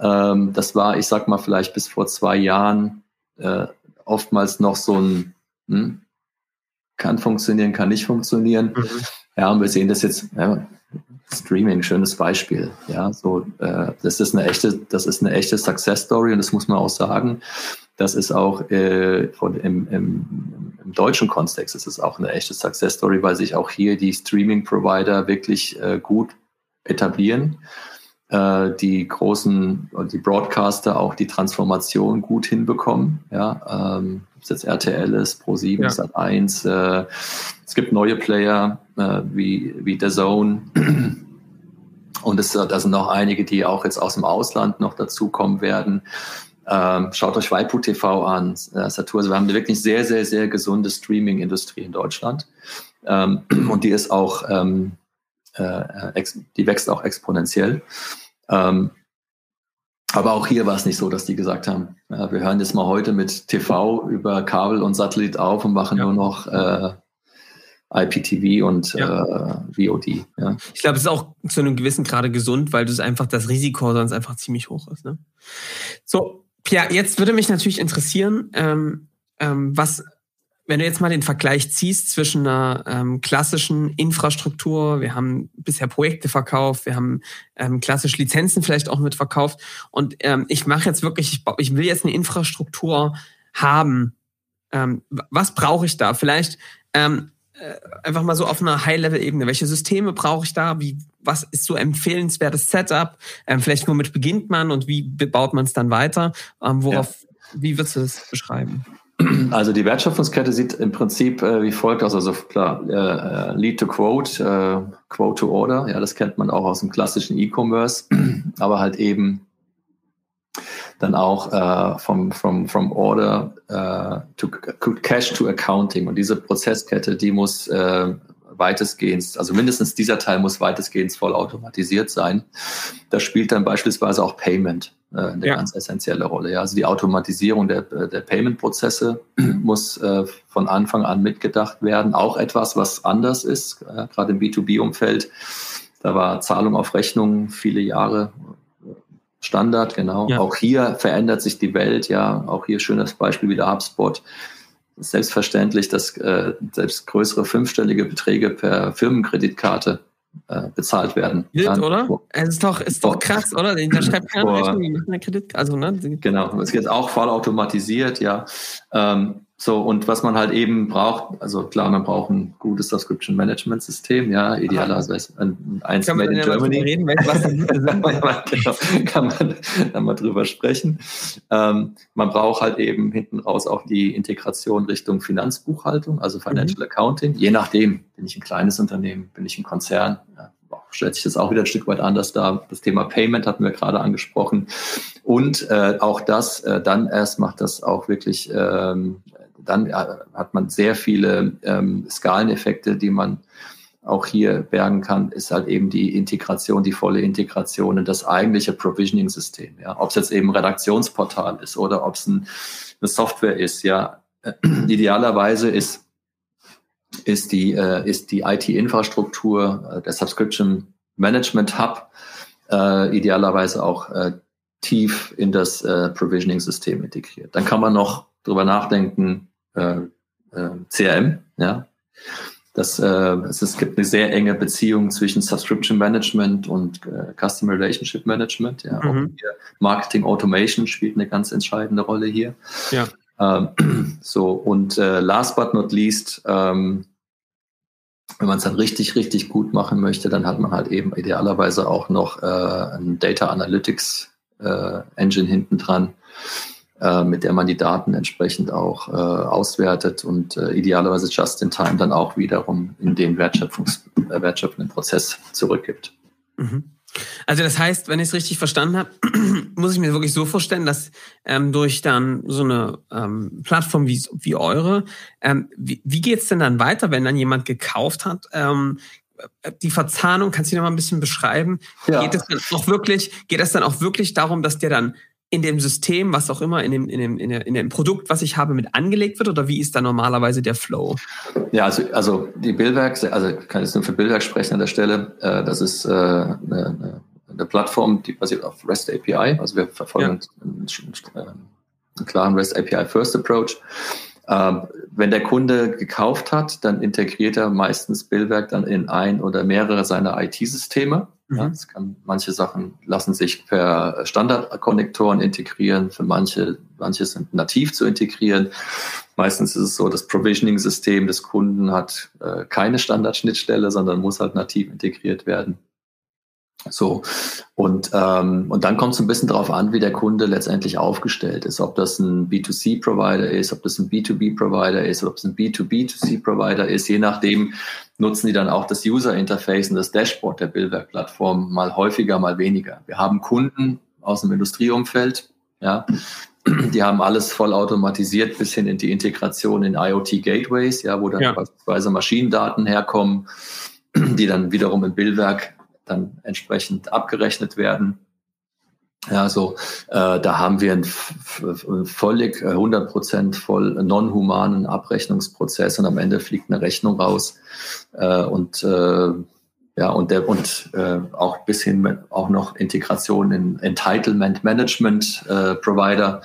Ähm, das war, ich sag mal, vielleicht bis vor zwei Jahren äh, oftmals noch so ein, hm, kann funktionieren, kann nicht funktionieren. Mhm. Ja, und wir sehen das jetzt, ja, Streaming, schönes Beispiel. Ja, so, äh, das ist eine echte, das ist eine echte Success Story und das muss man auch sagen. Das ist auch äh, von, im, im, im deutschen Kontext ist es auch eine echte Success Story, weil sich auch hier die Streaming Provider wirklich äh, gut etablieren die großen, die Broadcaster auch die Transformation gut hinbekommen. Ja, ähm, ob es jetzt RTL ist, Pro7, ja. Sat1, äh, es gibt neue Player äh, wie, wie The Zone. Und es, da sind noch einige, die auch jetzt aus dem Ausland noch dazukommen werden. Ähm, schaut euch Waipu TV an, äh, Satur. Also wir haben eine wirklich sehr, sehr, sehr gesunde Streaming-Industrie in Deutschland. Ähm, und die ist auch, ähm, äh, die wächst auch exponentiell. Ähm, aber auch hier war es nicht so, dass die gesagt haben, ja, wir hören jetzt mal heute mit TV über Kabel und Satellit auf und machen ja. nur noch äh, IPTV und ja. äh, VOD. Ja. Ich glaube, es ist auch zu einem gewissen Grade gesund, weil das einfach das Risiko sonst einfach ziemlich hoch ist. Ne? So, Pierre, jetzt würde mich natürlich interessieren, ähm, ähm, was wenn du jetzt mal den Vergleich ziehst zwischen einer ähm, klassischen Infrastruktur, wir haben bisher Projekte verkauft, wir haben ähm, klassisch Lizenzen vielleicht auch mit verkauft und ähm, ich mache jetzt wirklich, ich, ich will jetzt eine Infrastruktur haben. Ähm, was brauche ich da? Vielleicht ähm, äh, einfach mal so auf einer High-Level-Ebene. Welche Systeme brauche ich da? Wie, was ist so empfehlenswertes Setup? Ähm, vielleicht womit beginnt man und wie baut man es dann weiter? Ähm, worauf, ja. wie würdest du das beschreiben? *clears throat* Also die Wertschöpfungskette sieht im Prinzip äh, wie folgt aus. Also klar, äh, äh, Lead to Quote, äh, Quote to Order, ja, das kennt man auch aus dem klassischen E-Commerce, *clears throat* aber halt eben dann auch äh, vom, vom, vom Order äh, to Cash to Accounting. Und diese Prozesskette, die muss weitestgehend, also mindestens dieser Teil muss weitestgehend voll automatisiert sein. Da spielt dann beispielsweise auch Payment äh, eine ja. ganz essentielle Rolle. Ja. Also die Automatisierung der, der Payment-Prozesse *clears throat* muss äh, von Anfang an mitgedacht werden. Auch etwas, was anders ist, äh, gerade im B2B-Umfeld. Da war Zahlung auf Rechnung viele Jahre Standard, genau. Ja. Auch hier verändert sich die Welt, ja. Auch hier schönes Beispiel wieder HubSpot selbstverständlich, dass äh, selbst größere fünfstellige Beträge per Firmenkreditkarte äh, bezahlt werden. Wild, Dann, oder? Wo, es ist doch, ist doch krass, oder? Da schreibt keiner Rechnung, die machen eine Kreditkarte. Also, ne? Genau, es geht auch voll automatisiert, ja. Ähm, so, und was man halt eben braucht, also klar, man braucht ein gutes Subscription Management System, ja, idealerweise ein, eins kann made in Germany. Reden, was *laughs* genau, kann man dann mal drüber sprechen. Ähm, man braucht halt eben hinten raus auch die Integration Richtung Finanzbuchhaltung, also Financial mhm. Accounting. Je nachdem, bin ich ein kleines Unternehmen, bin ich ein Konzern, ja, stellt sich das auch wieder ein Stück weit anders dar. Das Thema Payment hatten wir gerade angesprochen. Und äh, auch das, äh, dann erst macht das auch wirklich ähm, dann äh, hat man sehr viele ähm, Skaleneffekte, die man auch hier bergen kann, ist halt eben die Integration, die volle Integration in das eigentliche Provisioning-System. Ja. Ob es jetzt eben Redaktionsportal ist oder ob es ein, eine Software ist, ja. *clears throat* Idealerweise ist, ist die, äh, ist die IT-Infrastruktur, äh, der Subscription Management Hub, äh, idealerweise auch äh, tief in das äh, Provisioning-System integriert. Dann kann man noch drüber nachdenken, äh, äh, CRM, ja. Das, äh, es gibt eine sehr enge Beziehung zwischen Subscription Management und äh, Customer Relationship Management. Ja. Mhm. Marketing Automation spielt eine ganz entscheidende Rolle hier. Ja. Ähm, so, und äh, last but not least, ähm, wenn man es dann richtig, richtig gut machen möchte, dann hat man halt eben idealerweise auch noch äh, ein Data Analytics Engine hinten dran, äh, mit der man die Daten entsprechend auch äh, auswertet und äh, idealerweise just in time dann auch wiederum in den Wertschöpfungs äh, wertschöpfenden Prozess zurückgibt. Mhm. Also das heißt, wenn ich es richtig verstanden habe, *clears throat* muss ich mir wirklich so vorstellen, dass ähm, durch dann so eine ähm, Plattform wie, wie eure, ähm, wie, wie geht es denn dann weiter, wenn dann jemand gekauft hat? Ähm, die Verzahnung, kannst du noch mal ein bisschen beschreiben? Ja. Geht es dann auch wirklich, geht es dann auch wirklich darum, dass der dann in dem System, was auch immer, in dem, in dem, in, der, in dem Produkt, was ich habe, mit angelegt wird oder wie ist da normalerweise der Flow? Ja, also, also die Billwerk, also ich kann jetzt nur für Billwerk sprechen an der Stelle, äh, das ist äh, eine, eine Plattform, die basiert auf REST API, also wir verfolgen ja. einen, einen, klaren REST API First Approach. Ähm, wenn der Kunde gekauft hat, dann integriert er meistens Billwerk dann in ein oder mehrere seiner IT-Systeme. Ja, mhm. kann, manche Sachen lassen sich per Standardkonnektoren integrieren, für manche, manche sind nativ zu integrieren. Meistens ist es so, das Provisioning-System des Kunden hat äh, keine Standardschnittstelle, sondern muss halt nativ integriert werden. So, und, ähm, und dann kommt es ein bisschen darauf an, wie der Kunde letztendlich aufgestellt ist. Ob das ein B2C-Provider ist, ob das ein B2B-Provider ist, ob es ein B2B2C-Provider ist. Je nachdem nutzen die dann auch das User-Interface und das Dashboard der Billwerk-Plattform mal häufiger, mal weniger. Wir haben Kunden aus dem Industrieumfeld, ja, die haben alles voll automatisiert bis hin in die Integration in IoT-Gateways, ja, wo dann ja. beispielsweise Maschinendaten herkommen, die dann wiederum im Billwerk dann entsprechend abgerechnet werden. Ja, so äh, da haben wir einen völlig 100% voll non-humanen Abrechnungsprozess und am Ende fliegt eine Rechnung raus äh, und äh, ja, und der und äh, auch bis hin mit, auch noch Integration in Entitlement Management äh, Provider,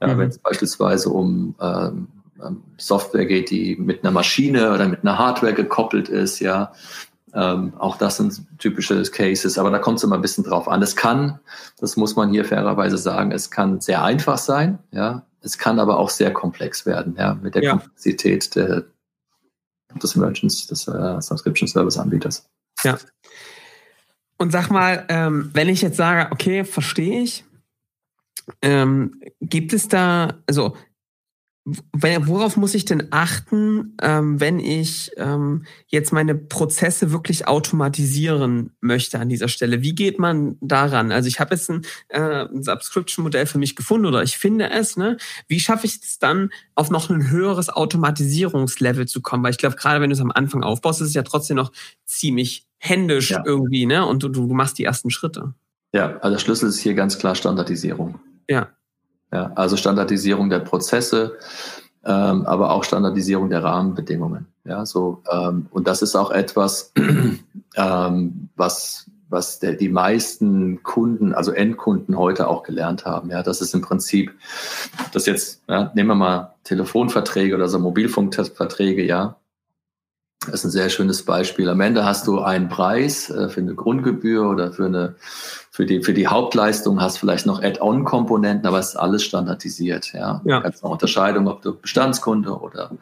ja, mhm. wenn es beispielsweise um ähm, ähm, Software geht, die mit einer Maschine oder mit einer Hardware gekoppelt ist, ja. Ähm, auch das sind typische Cases, aber da kommt es immer ein bisschen drauf an. Es kann, das muss man hier fairerweise sagen, es kann sehr einfach sein, ja. Es kann aber auch sehr komplex werden, ja, mit der ja. Komplexität der, des Merchants, des äh, Subscription Service Anbieters. Ja. Und sag mal, ähm, wenn ich jetzt sage, okay, verstehe ich, ähm, gibt es da, also worauf muss ich denn achten, ähm, wenn ich ähm, jetzt meine Prozesse wirklich automatisieren möchte an dieser Stelle? Wie geht man daran? Also ich habe jetzt ein, äh, ein Subscription-Modell für mich gefunden oder ich finde es. Ne? Wie schaffe ich es dann, auf noch ein höheres Automatisierungslevel zu kommen? Weil ich glaube, gerade wenn du es am Anfang aufbaust, ist es ja trotzdem noch ziemlich händisch ja. irgendwie, ne? Und du, du machst die ersten Schritte. Ja, also der Schlüssel ist hier ganz klar Standardisierung. Ja. Ja, also Standardisierung der Prozesse, ähm, aber auch Standardisierung der Rahmenbedingungen. Ja, so ähm, und das ist auch etwas, *clears throat* ähm, was was der, die meisten Kunden, also Endkunden heute auch gelernt haben. Ja, das ist im Prinzip, das jetzt, ja, nehmen wir mal Telefonverträge oder so Mobilfunkverträge, ja, das ist ein sehr schönes Beispiel. Am Ende hast du einen Preis äh, für eine Grundgebühr oder für eine für die für die Hauptleistung hast vielleicht noch Add-on-Komponenten, aber es ist alles standardisiert. Ja, ja. Ganz eine Unterscheidung, ob du Bestandskunde oder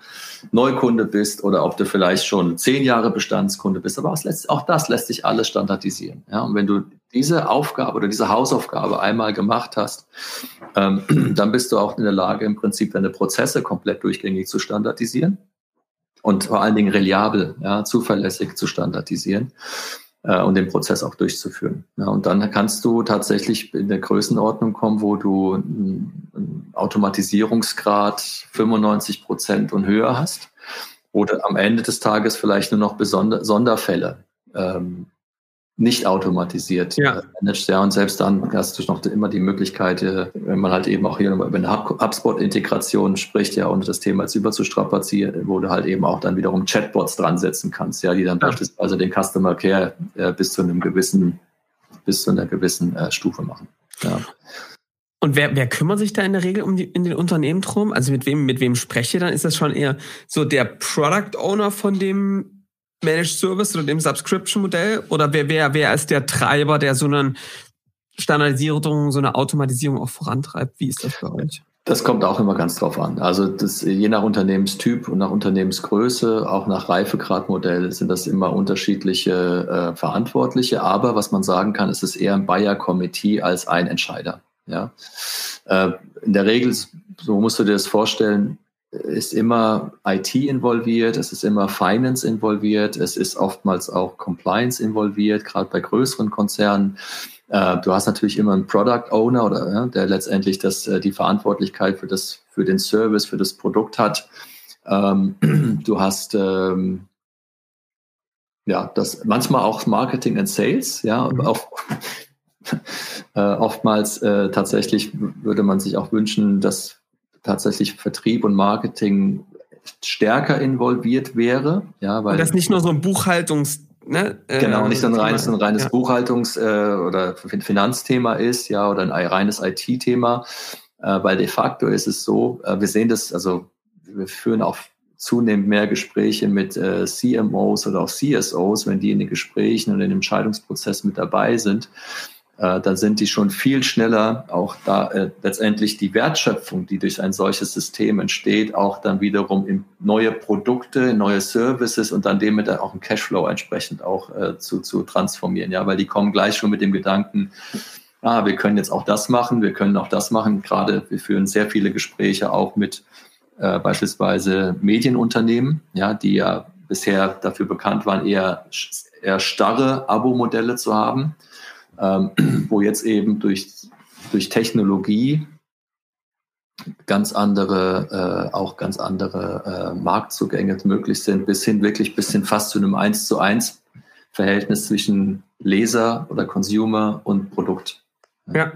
Neukunde bist oder ob du vielleicht schon zehn Jahre Bestandskunde bist. Aber auch, auch das lässt sich alles standardisieren. Ja, und wenn du diese Aufgabe oder diese Hausaufgabe einmal gemacht hast, ähm, *clears throat* dann bist du auch in der Lage, im Prinzip deine Prozesse komplett durchgängig zu standardisieren und vor allen Dingen reliabel, ja, zuverlässig zu standardisieren äh, und den Prozess auch durchzuführen. Ja, und dann kannst du tatsächlich in der Größenordnung kommen, wo du einen Automatisierungsgrad 95 Prozent und höher hast oder am Ende des Tages vielleicht nur noch Besonder Sonderfälle ähm, nicht automatisiert ja. Äh, managed. Ja, und selbst dann hast du noch immer die Möglichkeit, äh, wenn man halt eben auch hier über eine HubSpot-Integration spricht, ja, und das Thema jetzt überzustrapazieren, wo du halt eben auch dann wiederum Chatbots dran setzen kannst, ja, die dann ja. beispielsweise den Customer Care äh, bis zu einem gewissen, bis zu einer gewissen äh, Stufe machen. Ja. Und wer, wer kümmert sich da in der Regel um die, in den Unternehmen drum? Also mit wem, mit wem spreche dann? Ist das schon eher so der Product Owner von dem Managed Service oder dem Subscription-Modell? Oder wer, wer, wer ist der Treiber, der so eine Standardisierung, so eine Automatisierung auch vorantreibt? Wie ist das bei euch? Das kommt auch immer ganz drauf an. Also das, je nach Unternehmenstyp und nach Unternehmensgröße, auch nach Reifegradmodell sind das immer unterschiedliche äh, Verantwortliche. Aber was man sagen kann, ist es eher ein Buyer-Committee als ein Entscheider. Ja, äh, in der Regel, so musst du dir das vorstellen, ist immer IT involviert, es ist immer Finance involviert, es ist oftmals auch Compliance involviert, gerade bei größeren Konzernen. Äh, du hast natürlich immer einen Product Owner oder ja, der letztendlich das, äh, die Verantwortlichkeit für das, für den Service, für das Produkt hat. Ähm, *clears throat* du hast ähm, ja das manchmal auch Marketing and Sales, ja, mhm. auch *laughs* äh, oftmals äh, tatsächlich würde man sich auch wünschen, dass tatsächlich Vertrieb und Marketing stärker involviert wäre. Ja, weil und das nicht nur so ein Buchhaltungs Ne, äh, genau, nicht so ein reines, ein reines ja. Buchhaltungs- äh, oder Finanzthema ist, ja, oder ein reines IT-Thema, äh, weil de facto ist es so, wir sehen das, also wir führen auch zunehmend mehr Gespräche mit CMOs oder auch CSOs, wenn die in den Gesprächen und in dem Entscheidungsprozess mit dabei sind, äh, dann sind die schon viel schneller auch da äh, letztendlich die Wertschöpfung, die durch ein solches System entsteht, auch dann wiederum in neue Produkte, neue Services und dann dem mit auch ein Cashflow entsprechend auch äh, zu, zu transformieren. Ja, weil die kommen gleich schon mit dem Gedanken, ah, wir können jetzt auch das machen, wir können auch das machen. Gerade wir führen sehr viele Gespräche auch mit äh, beispielsweise Medienunternehmen, ja, die ja bisher dafür bekannt waren, eher, eher starre Abo-Modelle zu haben ähm, *clears throat* wo jetzt eben durch, durch Technologie ganz andere, äh, auch ganz andere äh, Marktzugänge möglich sind, bis hin wirklich bis hin fast zu einem 1 zu 1 Verhältnis zwischen Leser oder Consumer und Produkt. Ja,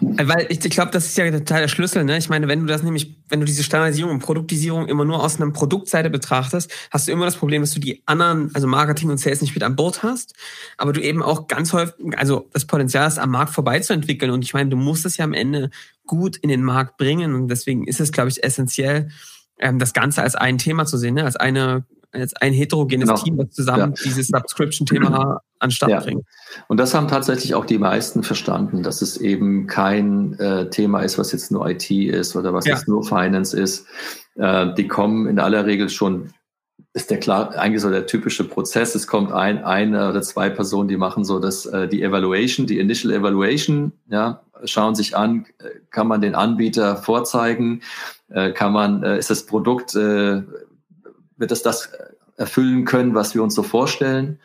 weil ich, ich glaube, das ist ja total der Schlüssel. Ne? Ich meine, wenn du das nämlich, wenn du diese Standardisierung und Produktisierung immer nur aus einer Produktseite betrachtest, hast du immer das Problem, dass du die anderen, also Marketing und Sales nicht mit an Bord hast, aber du eben auch ganz häufig, also das Potenzial hast, am Markt vorbeizuentwickeln. Und ich meine, du musst es ja am Ende gut in den Markt bringen. Und deswegen ist es, glaube ich, essentiell, ähm, das Ganze als ein Thema zu sehen, ne? als eine als ein heterogenes genau. Team, das zusammen ja. dieses Subscription-Thema anstatt ja. bringt. Und das haben tatsächlich auch die meisten verstanden, dass es eben kein äh, Thema ist, was jetzt nur IT ist oder was ja. jetzt nur Finance ist. Äh, die kommen in aller Regel schon ist der klar eigentlich so der typische Prozess. Es kommt ein, eine oder zwei Personen, die machen so das äh, die Evaluation, die Initial Evaluation, ja, schauen sich an, äh, kann man den Anbieter vorzeigen, äh, kann man, äh, ist das Produkt äh, wird es das erfüllen können, was wir uns so vorstellen.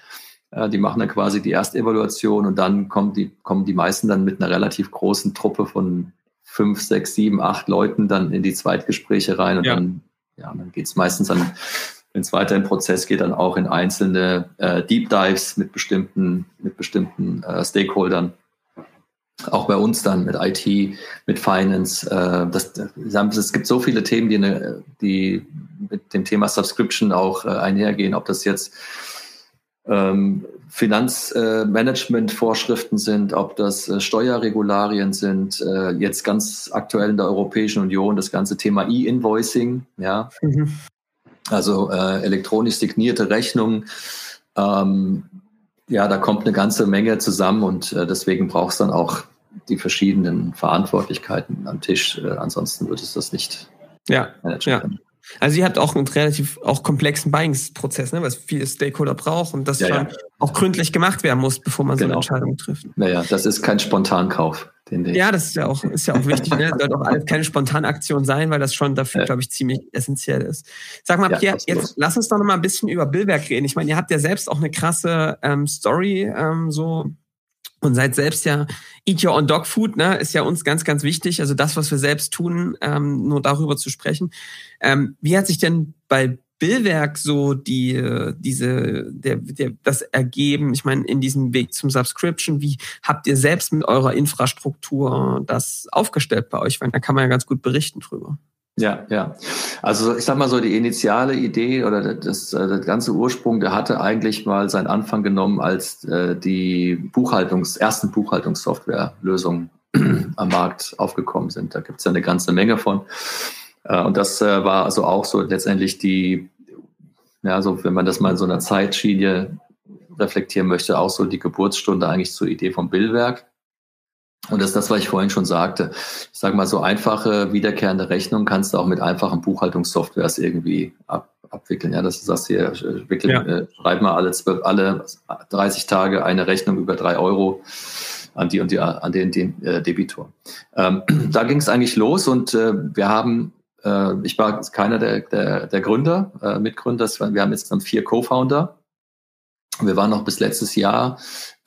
Äh, die machen dann quasi die Erstevaluation und dann kommen die, kommen die meisten dann mit einer relativ großen Truppe von fünf, sechs, sieben, acht Leuten dann in die Zweitgespräche rein und ja. dann, ja, dann geht es meistens dann, wenn es weiter im Prozess geht, dann auch in einzelne äh, Deep Dives mit bestimmten, mit bestimmten äh, Stakeholdern auch bei uns dann mit IT, mit Finance. Äh, das, es gibt so viele Themen, die, eine, die mit dem Thema Subscription auch äh, einhergehen, ob das jetzt ähm, Finanzmanagement-Vorschriften äh, sind, ob das äh, Steuerregularien sind, äh, jetzt ganz aktuell in der Europäischen Union das ganze Thema E-Invoicing, ja, mhm. also äh, elektronisch signierte Rechnungen. Ähm, ja, da kommt eine ganze Menge zusammen und äh, deswegen braucht es dann auch die verschiedenen Verantwortlichkeiten am Tisch. Äh, ansonsten wird es das nicht ja, managen ja. können. Also ihr habt auch einen relativ auch komplexen Buying-Prozess, ne, was viele Stakeholder brauchen und das ja, schon ja. auch gründlich gemacht werden muss, bevor man genau. so eine Entscheidung trifft. Naja, das ist kein Spontankauf. Den ja, das ist ja auch, ist ja auch wichtig. ne? Das sollte auch alles keine Spontanaktion sein, weil das schon dafür, ja. glaube ich, ziemlich essentiell ist. Sag mal, Pierre, jetzt lass uns doch noch mal ein bisschen über Billwerk reden. Ich meine, ihr habt ja selbst auch eine krasse ähm, Story ähm, so und seid selbst ja Eat Your Own Dog Food, ne, ist ja uns ganz, ganz wichtig. Also das, was wir selbst tun, ähm, nur darüber zu sprechen. Ähm, wie hat sich denn bei Billwerk so die diese der, der das ergeben? Ich meine in diesem Weg zum Subscription. Wie habt ihr selbst mit eurer Infrastruktur das aufgestellt bei euch? Weil da kann man ja ganz gut berichten drüber. Ja, ja. Also ich sag mal so, die initiale Idee oder das, äh, das ganze Ursprung, der hatte eigentlich mal seinen Anfang genommen, als äh, die Buchhaltungs, ersten Buchhaltungssoftwarelösungen am Markt aufgekommen sind. Da gibt es ja eine ganze Menge von. Äh, und das äh, war also auch so letztendlich die, ja, so wenn man das mal in so einer Zeitschiene reflektieren möchte, auch so die Geburtsstunde eigentlich zur Idee vom Billwerk. Und das ist das, was ich vorhin schon sagte. Ich sage mal, so einfache wiederkehrende Rechnungen kannst du auch mit einfachen Buchhaltungssoftwares irgendwie ab, abwickeln. Ja, dass du sagst hier, wickeln, ja. äh, schreib mal alle, 12, alle 30 Tage eine Rechnung über drei Euro an die und die, an den, den äh, Debitor. Ähm, *clears throat* da ging es eigentlich los und äh, wir haben, äh, ich war keiner der, der, der Gründer, äh, Mitgründer, wir haben jetzt dann vier Co-Founder. Wir waren noch bis letztes Jahr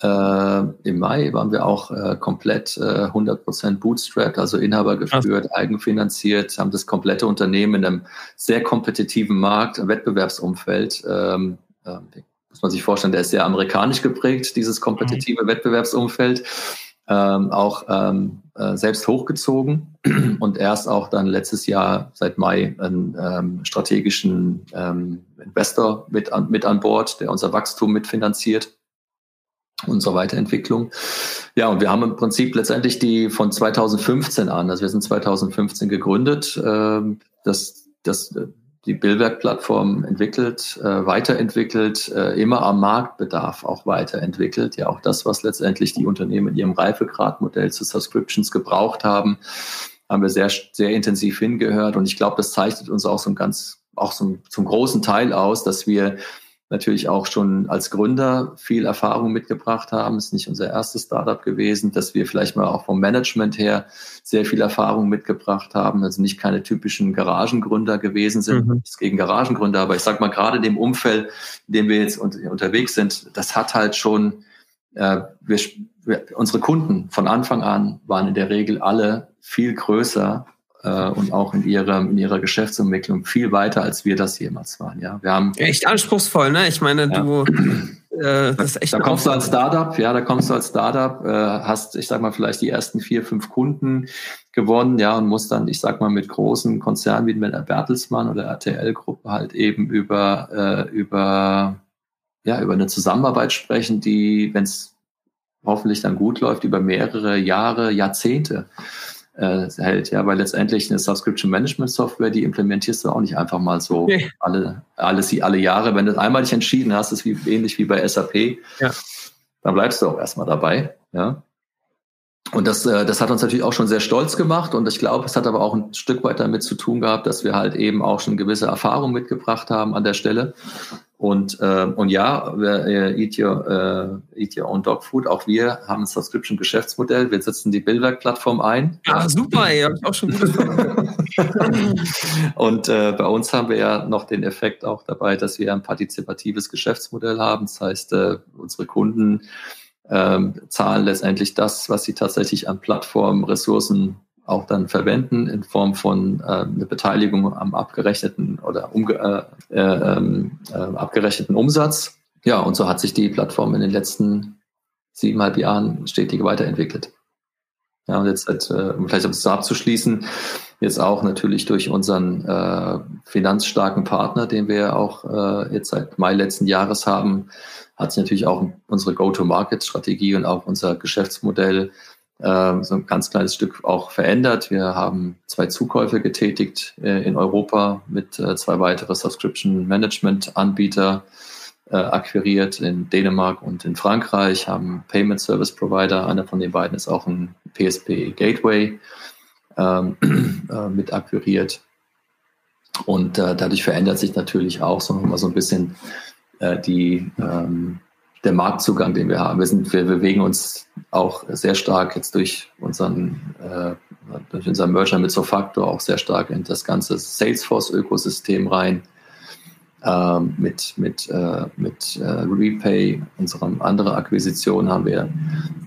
äh, Im Mai waren wir auch äh, komplett äh, 100% bootstrapped, also Inhaber geführt, Ach. eigenfinanziert, haben das komplette Unternehmen in einem sehr kompetitiven Markt, Wettbewerbsumfeld. Ähm, äh, muss man sich vorstellen, der ist sehr amerikanisch geprägt, dieses kompetitive mhm. Wettbewerbsumfeld. Ähm, auch ähm, äh, selbst hochgezogen *clears throat* und erst auch dann letztes Jahr seit Mai einen ähm, strategischen ähm, Investor mit an, mit an Bord, der unser Wachstum mitfinanziert unsere Weiterentwicklung. Ja, und wir haben im Prinzip letztendlich die von 2015 an, also wir sind 2015 gegründet, äh, das, das, die Billwerk-Plattform entwickelt, äh, weiterentwickelt, äh, immer am Marktbedarf auch weiterentwickelt. Ja, auch das, was letztendlich die Unternehmen in ihrem Reifegradmodell zu Subscriptions gebraucht haben, haben wir sehr, sehr intensiv hingehört. Und ich glaube, das zeichnet uns auch so ein ganz, auch so zum großen Teil aus, dass wir natürlich auch schon als Gründer viel Erfahrung mitgebracht haben. Es ist nicht unser erstes Startup gewesen, dass wir vielleicht mal auch vom Management her sehr viel Erfahrung mitgebracht haben. Also nicht keine typischen Garagengründer gewesen sind. Mhm. Nichts gegen Garagengründer, aber ich sag mal gerade dem Umfeld, in dem wir jetzt unterwegs sind, das hat halt schon, äh, wir, wir, unsere Kunden von Anfang an waren in der Regel alle viel größer äh, und auch in ihrer, in ihrer Geschäftsentwicklung viel weiter, als wir das jemals waren. Ja, wir haben echt anspruchsvoll, ne? Ich meine, ja. du äh, das ist echt da kommst du als Startup, ja, da kommst du als Startup, äh, hast, ich sag mal, vielleicht die ersten vier, fünf Kunden gewonnen, ja, und musst dann, ich sag mal, mit großen Konzernen wie mit der Bertelsmann oder RTL-Gruppe halt eben über, äh, über, ja, über eine Zusammenarbeit sprechen, die, wenn es hoffentlich dann gut läuft, über mehrere Jahre, Jahrzehnte äh, hält. Ja, weil letztendlich eine Subscription Management Software, die implementierst du auch nicht einfach mal so nee. alle, alles, alle Jahre. Wenn du einmal dich entschieden hast, ist wie, ähnlich wie bei SAP, ja. dann bleibst du auch erstmal dabei. Ja. Und das, äh, das hat uns natürlich auch schon sehr stolz gemacht. Und ich glaube, es hat aber auch ein Stück weit damit zu tun gehabt, dass wir halt eben auch schon gewisse Erfahrung mitgebracht haben an der Stelle. Und, äh, und ja, äh, Eat, Your, äh, Eat Your Own Dog Food, auch wir haben ein Subscription-Geschäftsmodell. Wir setzen die Billwerk-Plattform ein. Ja, super, ey, hab ich auch schon *laughs* Und äh, bei uns haben wir ja noch den Effekt auch dabei, dass wir ein partizipatives Geschäftsmodell haben. Das heißt, äh, unsere Kunden äh, zahlen letztendlich das, was sie tatsächlich an Plattformressourcen auch dann verwenden in Form von äh, eine Beteiligung am abgerechneten oder umge äh, äh, ähm, äh, abgerechneten Umsatz. Ja, und so hat sich die Plattform in den letzten siebeneinhalb Jahren stetig weiterentwickelt. Ja, und jetzt, halt, äh, um vielleicht das abzuschließen, jetzt auch natürlich durch unseren äh, finanzstarken Partner, den wir auch jetzt seit Mai letzten Jahres haben, hat sich natürlich auch unsere Go-to-Market-Strategie und auch unser Geschäftsmodell äh, so ein ganz kleines Stück auch verändert. Wir haben zwei Zukäufe getätigt äh, in Europa mit äh, zwei weitere Subscription Management Anbieter äh, akquiriert in Dänemark und in Frankreich, haben Payment Service Provider, einer von den beiden ist auch ein PSP Gateway ähm, *clears throat* äh, mit akquiriert. Und äh, dadurch verändert sich natürlich auch so, mal so ein bisschen die ähm, der Marktzugang, den wir haben. Wir, sind, wir bewegen uns auch sehr stark jetzt durch unseren, äh, durch unseren Merger mit Sofacto auch sehr stark in das ganze Salesforce-Ökosystem rein. Ähm, mit mit, äh, mit äh, Repay, unserer anderen Akquisition, haben wir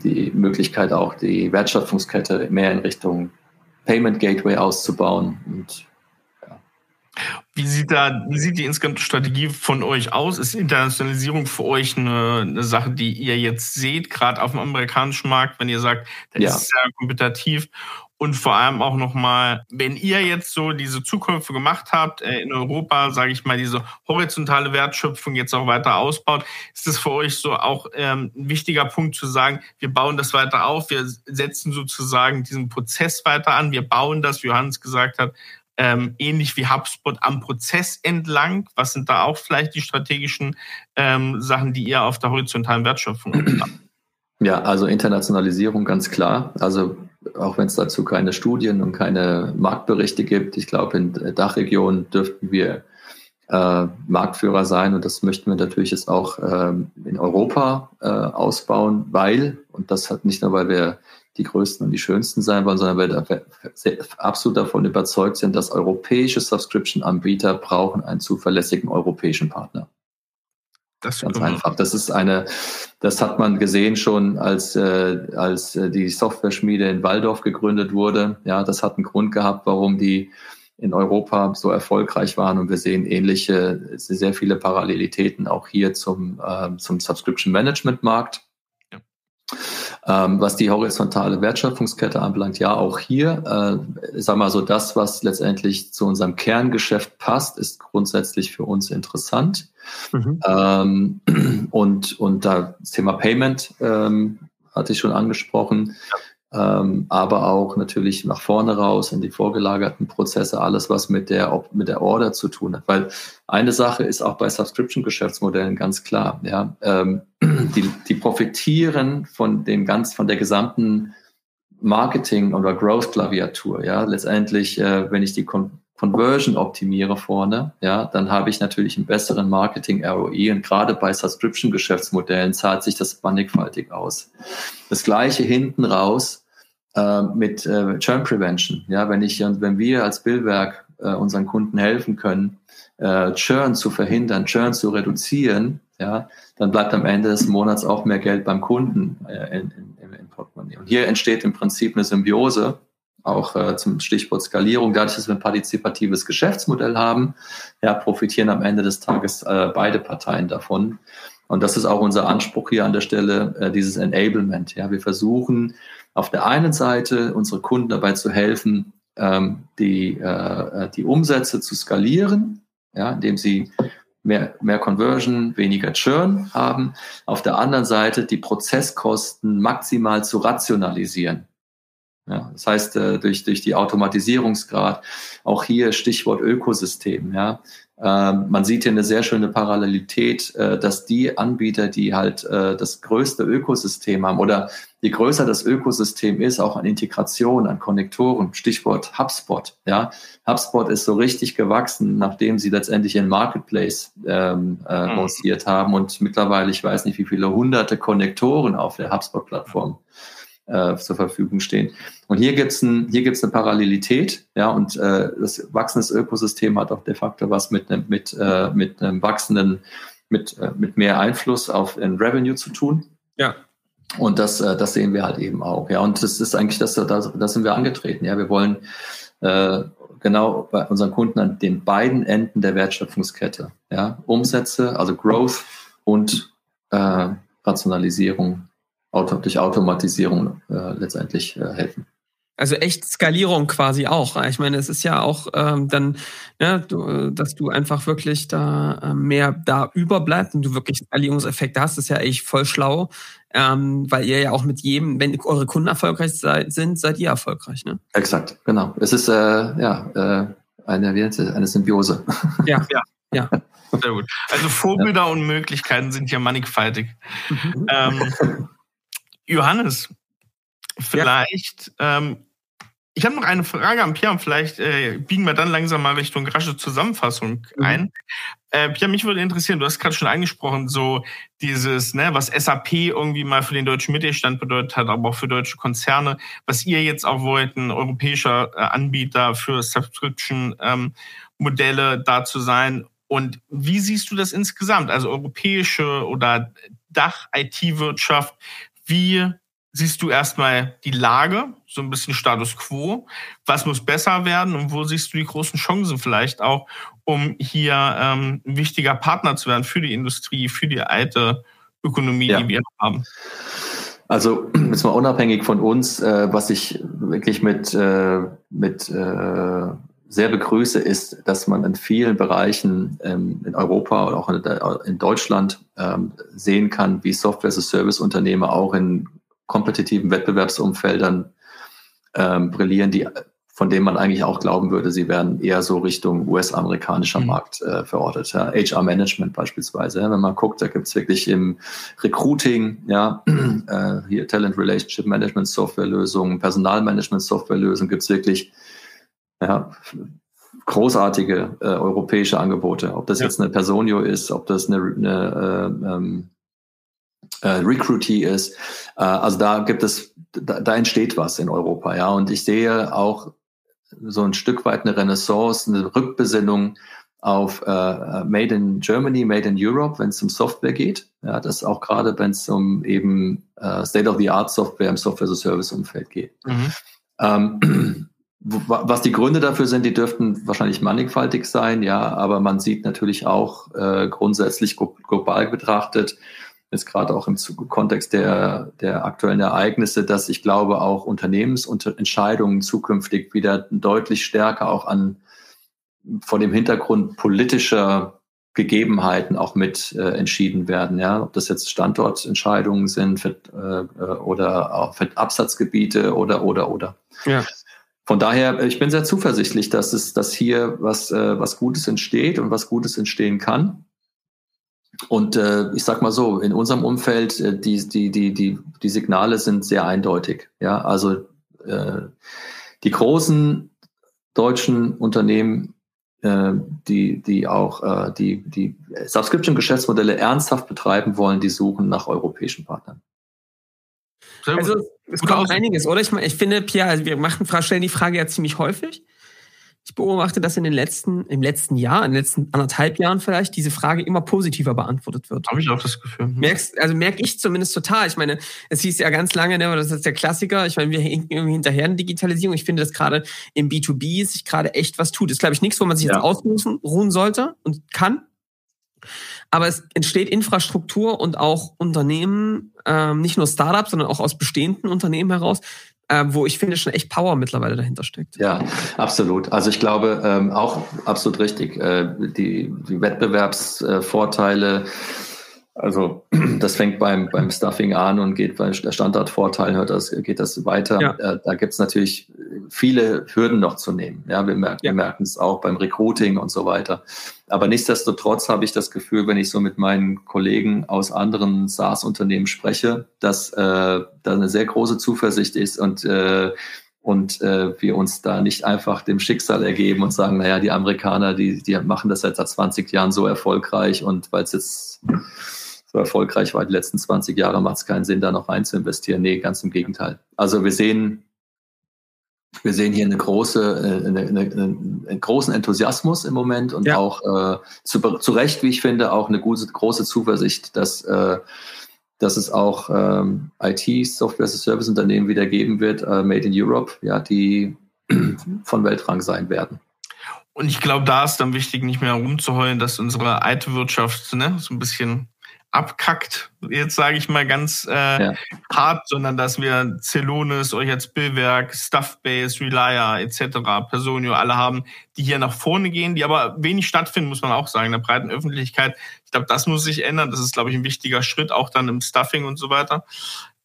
die Möglichkeit, auch die Wertschöpfungskette mehr in Richtung Payment Gateway auszubauen. Und wie sieht da, wie sieht die insgesamt Strategie von euch aus? Ist Internationalisierung für euch eine, eine Sache, die ihr jetzt seht, gerade auf dem amerikanischen Markt, wenn ihr sagt, der ja. ist sehr kompetitiv? Und vor allem auch nochmal, wenn ihr jetzt so diese Zukäufe gemacht habt, äh, in Europa, sage ich mal, diese horizontale Wertschöpfung jetzt auch weiter ausbaut, ist es für euch so auch ähm, ein wichtiger Punkt zu sagen, wir bauen das weiter auf, wir setzen sozusagen diesen Prozess weiter an, wir bauen das, wie Johannes gesagt hat, ähm, ähnlich wie HubSpot am Prozess entlang? Was sind da auch vielleicht die strategischen ähm, Sachen, die ihr auf der horizontalen Wertschöpfung habt? *clears throat* Ja, also Internationalisierung ganz klar. Also auch wenn es dazu keine Studien und keine Marktberichte gibt, ich glaube, in der Dachregion dürften wir äh, Marktführer sein und das möchten wir natürlich jetzt auch ähm, in Europa äh, ausbauen, weil, und das hat nicht nur, weil wir die größten und die schönsten sein wollen, sondern weil wir absolut davon überzeugt sind, dass europäische Subscription-Anbieter brauchen einen zuverlässigen europäischen Partner. Das Ganz einfach. Das ist eine, das hat man gesehen schon, als, äh, als äh, die Software-Schmiede in Waldorf gegründet wurde. Ja, das hat einen Grund gehabt, warum die in Europa so erfolgreich waren. Und wir sehen ähnliche, sehr viele Parallelitäten auch hier zum, äh, zum Subscription Management Markt. Ähm, was die horizontale Wertschöpfungskette anbelangt, ja, auch hier, äh, sag mal so, das, was letztendlich zu unserem Kerngeschäft passt, ist grundsätzlich für uns interessant. Mhm. Ähm, und, und da das Thema Payment ähm, hatte ich schon angesprochen. Ja ähm, aber auch natürlich nach vorne raus in die vorgelagerten Prozesse, alles, was mit der, mit der Order zu tun hat. Weil eine Sache ist auch bei Subscription-Geschäftsmodellen ganz klar, ja, ähm, die, die profitieren von dem ganz, von der gesamten Marketing- oder Growth-Klaviatur, ja, letztendlich, äh, wenn ich die Con Conversion optimiere vorne, ja, dann habe ich natürlich einen besseren Marketing-ROI und gerade bei Subscription-Geschäftsmodellen zahlt sich das mannigfaltig aus. Das gleiche hinten raus, äh, mit äh, Churn Prevention. Ja, wenn ich und wenn wir als Billwerk äh, unseren Kunden helfen können, äh, Churn zu verhindern, Churn zu reduzieren, ja, dann bleibt am Ende des Monats auch mehr Geld beim Kunden äh, in, in, in Portemonnaie. Und hier entsteht im Prinzip eine Symbiose, auch äh, zum Stichwort Skalierung. Dadurch, dass wir ein partizipatives Geschäftsmodell haben, ja, profitieren am Ende des Tages äh, beide Parteien davon. Und das ist auch unser Anspruch hier an der Stelle, äh, dieses Enablement. Ja, wir versuchen auf der einen Seite unsere Kunden dabei zu helfen, ähm, die, äh, die Umsätze zu skalieren, ja, indem sie mehr, mehr Conversion, weniger Churn haben. Auf der anderen Seite die Prozesskosten maximal zu rationalisieren. Ja, das heißt, äh, durch, durch die Automatisierungsgrad, auch hier Stichwort Ökosystem, ja, ähm, man sieht hier eine sehr schöne Parallelität, äh, dass die Anbieter, die halt äh, das größte Ökosystem haben oder je größer das Ökosystem ist, auch an Integration, an Konnektoren, Stichwort HubSpot. Ja, HubSpot ist so richtig gewachsen, nachdem sie letztendlich ihren Marketplace ähm, äh, mhm. lanciert haben und mittlerweile, ich weiß nicht, wie viele hunderte Konnektoren auf der HubSpot-Plattform äh, zur Verfügung stehen. Und hier gibt's ein, hier gibt's eine Parallelität, ja, und äh, das wachsendes Ökosystem hat auch de facto was mit einem, mit, äh, mit einem wachsenden, mit, äh, mit mehr Einfluss auf ein Revenue zu tun. Ja. Und das, äh, das sehen wir halt eben auch, ja. Und das ist eigentlich, das, da, da sind wir angetreten, ja. Wir wollen äh, genau bei unseren Kunden an den beiden Enden der Wertschöpfungskette, ja, Umsätze, also Growth und äh, Rationalisierung auto, durch Automatisierung äh, letztendlich äh, helfen. Also echt Skalierung quasi auch. Ich meine, es ist ja auch ähm, dann, ja, ne, du, dass du einfach wirklich da äh, mehr da überbleibst und du wirklich Skalierungseffekte hast, ist ja echt voll schlau, ähm, weil ihr ja auch mit jedem, wenn eure Kunden erfolgreich seid, sind, seid ihr erfolgreich, ne? Exakt, genau. Es ist äh, ja äh, eine, wie eine Symbiose. *laughs* Ja, ja, ja. Sehr gut. Also Vorbilder ja. und Möglichkeiten sind ja mannigfaltig. Mhm. Ähm, Johannes, vielleicht, ja. ähm, ich habe noch eine Frage an Pierre und vielleicht äh, biegen wir dann langsam mal Richtung rasche Zusammenfassung mhm. ein. Äh, Pierre, mich würde interessieren, du hast gerade schon angesprochen, so dieses, ne, was SAP irgendwie mal für den deutschen Mittelstand bedeutet hat, aber auch für deutsche Konzerne, was ihr jetzt auch wollt, ein europäischer äh, Anbieter für Subscription-Modelle ähm, da zu sein. Und wie siehst du das insgesamt? Also europäische oder Dach-IT-Wirtschaft, wie siehst du erstmal die Lage, so ein bisschen Status quo? Was muss besser werden und wo siehst du die großen Chancen vielleicht auch, um hier ähm, ein wichtiger Partner zu werden für die Industrie, für die alte Ökonomie, ja. die wir haben? Also *clears throat* jetzt mal unabhängig von uns, äh, was ich wirklich mit, äh, mit äh, sehr begrüße, ist, dass man in vielen Bereichen ähm, in Europa oder auch in, in Deutschland ähm, sehen kann, wie Software-as-a-Service-Unternehmer auch in kompetitiven Wettbewerbsumfeldern ähm, brillieren, die von denen man eigentlich auch glauben würde, sie werden eher so Richtung US-amerikanischer mhm. Markt äh, verortet. Ja. HR-Management beispielsweise. Ja. Wenn man guckt, da gibt's wirklich im Recruiting, ja, *clears throat* äh, hier Talent Relationship Management Softwarelösungen, Personalmanagement Softwarelösungen, gibt's wirklich ja, großartige äh, europäische Angebote. Ob das ja. jetzt eine Personio ist, ob das eine, eine äh, ähm, äh, Recruitee ist. Äh, also da gibt es, da, da entsteht was in Europa, ja. Und ich sehe auch so ein Stück weit eine Renaissance, eine Rückbesinnung auf äh, Made in Germany, Made in Europe, wenn es um Software geht. Ja, das auch gerade, wenn es um eben äh, State-of-the-Art Software im Software-as-a-Service-Umfeld geht. Mhm. Ähm, was die Gründe dafür sind, die dürften wahrscheinlich mannigfaltig sein, ja, aber man sieht natürlich auch äh, grundsätzlich global betrachtet, jetzt gerade auch im Kontext der, der aktuellen Ereignisse, dass ich glaube, auch Unternehmensentscheidungen zukünftig wieder deutlich stärker auch an vor dem Hintergrund politischer Gegebenheiten auch mit äh, entschieden werden, ja, ob das jetzt Standortentscheidungen sind für, äh, äh oder auch für Absatzgebiete oder oder oder. Ja. Von daher, äh, ich bin sehr zuversichtlich, dass es, dass hier was, äh, was Gutes entsteht und was Gutes entstehen kann. Und äh, ich sag mal so, in unserem Umfeld, äh, die, die, die, die, die Signale sind sehr eindeutig. Ja, also äh, die großen deutschen Unternehmen, äh, die, die auch äh, die, die Subscription-Geschäftsmodelle ernsthaft betreiben wollen, die suchen nach europäischen Partnern. Also es kommt aus. einiges, oder? Ich, meine, ich finde, Pierre, also wir machen, stellen die Frage ja ziemlich häufig. Ich beobachte, dass in den letzten, im letzten Jahr, in den letzten anderthalb Jahren vielleicht, diese Frage immer positiver beantwortet wird. Habe ich auch das Gefühl. Merkst, also merke ich zumindest total. Ich meine, es hieß ja ganz lange, ne, das ist der Klassiker. Ich meine, wir hinken irgendwie hinterher in Digitalisierung. Ich finde, dass gerade im B2B sich gerade echt was tut. Das ist, glaube ich, nichts, wo man sich ja. jetzt ausruhen sollte und kann. Aber es entsteht Infrastruktur und auch Unternehmen, ähm, nicht nur Startups, sondern auch aus bestehenden Unternehmen heraus, äh, wo ich finde schon echt Power mittlerweile dahinter steckt. Ja, absolut. Also ich glaube ähm, auch absolut richtig. Äh, die, die Wettbewerbsvorteile, also *clears throat* das fängt beim, beim Stuffing an und geht bei der Standardvorteil, hört das, geht das weiter. Ja. Äh, da gibt es natürlich viele Hürden noch zu nehmen. Ja, wir merken, ja. wir merken es auch beim Recruiting und so weiter. Aber nichtsdestotrotz habe ich das Gefühl, wenn ich so mit meinen Kollegen aus anderen SaaS-Unternehmen spreche, dass äh, da eine sehr große Zuversicht ist und äh, und äh, wir uns da nicht einfach dem Schicksal ergeben und sagen, naja, die Amerikaner, die, die machen das seit 20 Jahren so erfolgreich und weil es jetzt so erfolgreich war die letzten 20 Jahre, macht es keinen Sinn, da noch rein zu investieren. Nee, ganz im Gegenteil. Also wir sehen wir sehen hier eine große, äh, eine, eine, einen großen Enthusiasmus im Moment und ja. auch äh, zu, zu Recht, wie ich finde, auch eine gute, große Zuversicht, dass, äh, dass es auch ähm, IT-Software-Service-Unternehmen wieder geben wird, äh, Made in Europe, ja, die *clears throat* von Weltrang sein werden. Und ich glaube, da ist dann wichtig, nicht mehr rumzuheulen, dass unsere IT-Wirtschaft ne, so ein bisschen abkackt, jetzt sage ich mal ganz äh, ja. hart, sondern dass wir Celonis, euch als Billwerk, Stuffbase, Relaya etc., Personio alle haben, die hier nach vorne gehen, die aber wenig stattfinden, muss man auch sagen, in der breiten Öffentlichkeit. Ich glaube, das muss sich ändern. Das ist, glaube ich, ein wichtiger Schritt, auch dann im Stuffing und so weiter.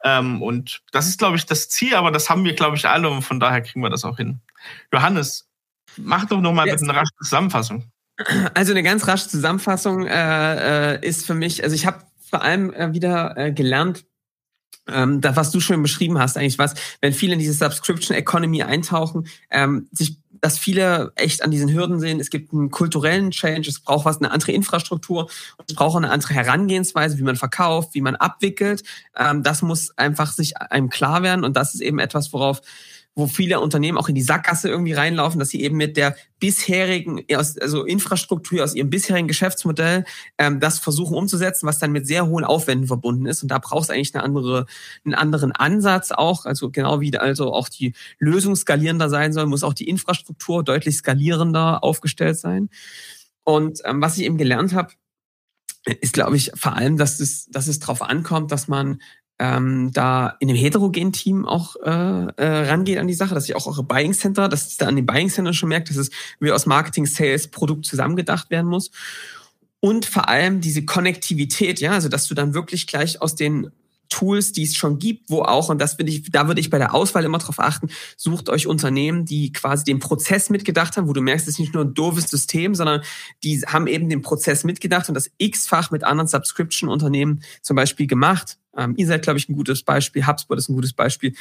Ähm, und das ist, glaube ich, das Ziel, aber das haben wir, glaube ich, alle und von daher kriegen wir das auch hin. Johannes, mach doch noch mal yes. bitte eine rasche Zusammenfassung. Also eine ganz rasche Zusammenfassung äh, äh, ist für mich, also ich habe vor allem äh, wieder äh, gelernt, ähm, da was du schon beschrieben hast, eigentlich was, wenn viele in diese Subscription Economy eintauchen, ähm, sich dass viele echt an diesen Hürden sehen. Es gibt einen kulturellen Change, es braucht was, eine andere Infrastruktur, es braucht auch eine andere Herangehensweise, wie man verkauft, wie man abwickelt. Ähm, das muss einfach sich einem klar werden und das ist eben etwas, worauf wo viele Unternehmen auch in die Sackgasse irgendwie reinlaufen, dass sie eben mit der bisherigen, also Infrastruktur aus ihrem bisherigen Geschäftsmodell ähm, das versuchen umzusetzen, was dann mit sehr hohen Aufwänden verbunden ist. Und da braucht es eigentlich eine andere, einen anderen Ansatz auch. Also genau wie also auch die Lösung skalierender sein soll, muss auch die Infrastruktur deutlich skalierender aufgestellt sein. Und ähm, was ich eben gelernt habe, ist, glaube ich, vor allem, dass es, dass es darauf ankommt, dass man ähm, da in dem heterogenen Team auch äh, äh, rangeht an die Sache, dass ich auch eure Buying Center, dass es da an den Buying Center schon merkt, dass es wie aus Marketing, Sales, Produkt zusammengedacht werden muss. Und vor allem diese Konnektivität, ja, also dass du dann wirklich gleich aus den Tools, die es schon gibt, wo auch, und das finde ich, da würde ich bei der Auswahl immer drauf achten, sucht euch Unternehmen, die quasi den Prozess mitgedacht haben, wo du merkst, es ist nicht nur ein doofes System, sondern die haben eben den Prozess mitgedacht und das x-fach mit anderen Subscription-Unternehmen zum Beispiel gemacht. Ähm, ihr seid, glaube ich, ein gutes Beispiel, HubSpot ist ein gutes Beispiel,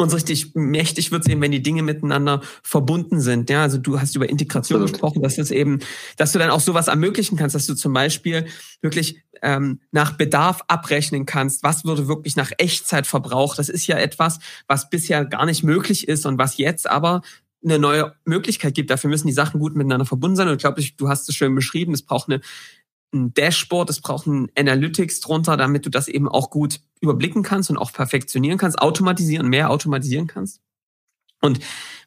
und richtig mächtig wird es eben, wenn die Dinge miteinander verbunden sind. Ja, also du hast über Integration Absolut. gesprochen, dass es eben, dass du dann auch sowas ermöglichen kannst, dass du zum Beispiel wirklich ähm, nach Bedarf abrechnen kannst, was würde wirklich nach Echtzeit verbraucht. Das ist ja etwas, was bisher gar nicht möglich ist und was jetzt aber eine neue Möglichkeit gibt. Dafür müssen die Sachen gut miteinander verbunden sein. Und ich glaube, du hast es schön beschrieben. Es braucht eine ein Dashboard, es braucht ein Analytics drunter, damit du das eben auch gut überblicken kannst und auch perfektionieren kannst, automatisieren, mehr automatisieren kannst. Und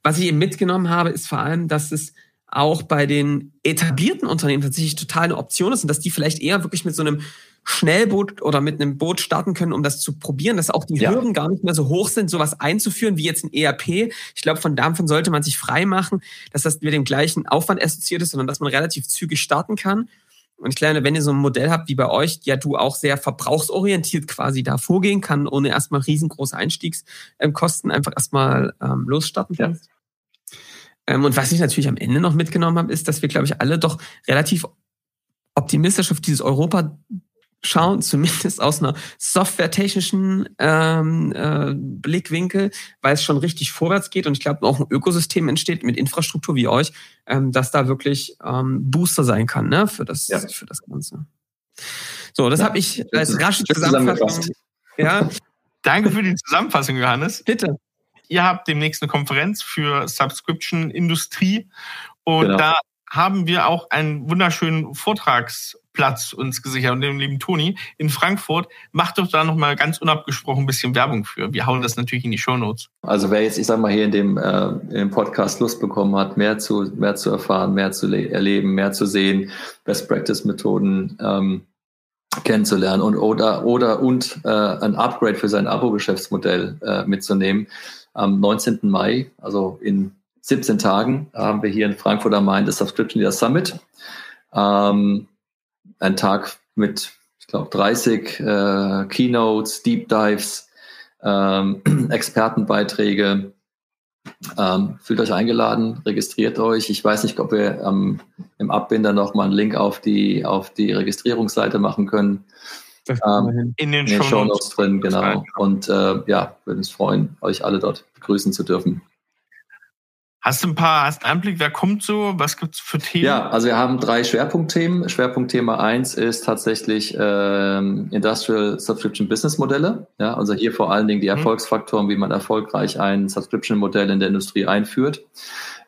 was ich eben mitgenommen habe, ist vor allem, dass es auch bei den etablierten Unternehmen tatsächlich total eine Option ist und dass die vielleicht eher wirklich mit so einem Schnellboot oder mit einem Boot starten können, um das zu probieren, dass auch die ja. Hürden gar nicht mehr so hoch sind, sowas einzuführen wie jetzt ein ERP. Ich glaube, von davon sollte man sich frei machen, dass das mit dem gleichen Aufwand assoziiert ist, sondern dass man relativ zügig starten kann und ich glaube, wenn ihr so ein Modell habt wie bei euch, ja du auch sehr verbrauchsorientiert quasi da vorgehen kann, ohne erstmal riesengroße Einstiegskosten einfach erstmal ähm, losstarten kannst. Ja. Ähm, und was ich natürlich am Ende noch mitgenommen habe, ist, dass wir, glaube ich, alle doch relativ optimistisch auf dieses Europa schauen, *laughs* zumindest aus einer softwaretechnischen ähm, äh, Blickwinkel, weil es schon richtig vorwärts geht und ich glaube auch ein Ökosystem entsteht mit Infrastruktur wie euch, ähm, dass da wirklich ähm, Booster sein kann ne, für, das, ja. für das Ganze. So, das ja, habe ich als rasche Zusammenfassung. Ja. *laughs* Danke für die Zusammenfassung, Johannes. Bitte. Ihr habt demnächst eine Konferenz für Subscription-Industrie und genau. da haben wir auch einen wunderschönen Vortrags Platz uns gesichert und dem lieben Toni in Frankfurt. Macht doch da nochmal ganz unabgesprochen ein bisschen Werbung für. Wir hauen das natürlich in die Show Notes. Also wer jetzt, ich sag mal, hier in dem, äh, in dem Podcast Lust bekommen hat, mehr zu, mehr zu erfahren, mehr zu erleben, mehr zu sehen, Best Practice Methoden, ähm, kennenzulernen und oder oder und äh, ein Upgrade für sein Abo-Geschäftsmodell äh, mitzunehmen. Am 19. Mai, also in 17 Tagen, haben wir hier in Frankfurt am Main das Subscription Leader Summit. Ähm, ein Tag mit, ich glaube, 30 äh, Keynotes, Deep Dives, ähm, *clears throat* Expertenbeiträge, ähm, fühlt euch eingeladen, registriert euch. Ich weiß nicht, ob wir ähm, im Abbinder noch mal einen Link auf die, auf die Registrierungsseite machen können. Ähm, in den, den Show Notes drin, genau. Und äh, ja, würde uns freuen, euch alle dort begrüßen zu dürfen. Hast du ein paar, hast einen Einblick, wer kommt so? Was gibt's für Themen? Ja, also wir haben drei Schwerpunktthemen. Schwerpunktthema eins ist tatsächlich ähm, Industrial Subscription Business Modelle. Ja, also hier vor allen Dingen die mhm. Erfolgsfaktoren, wie man erfolgreich ein Subscription Modell in der Industrie einführt.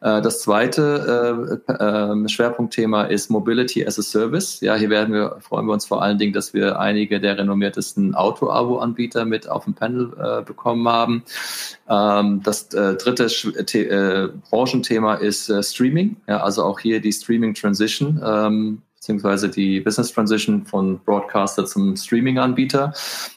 Äh, das zweite äh, äh, Schwerpunktthema ist Mobility as a Service. Ja, hier werden wir, freuen wir uns vor allen Dingen, dass wir einige der renommiertesten Auto-Abo-Anbieter mit auf dem Panel bekommen haben. Ähm, das dritte Branchenthema ist Streaming. Ja, also auch hier die Streaming Transition. Ähm, beziehungsweise die Business Transition von Broadcaster zum Streaming-Anbieter.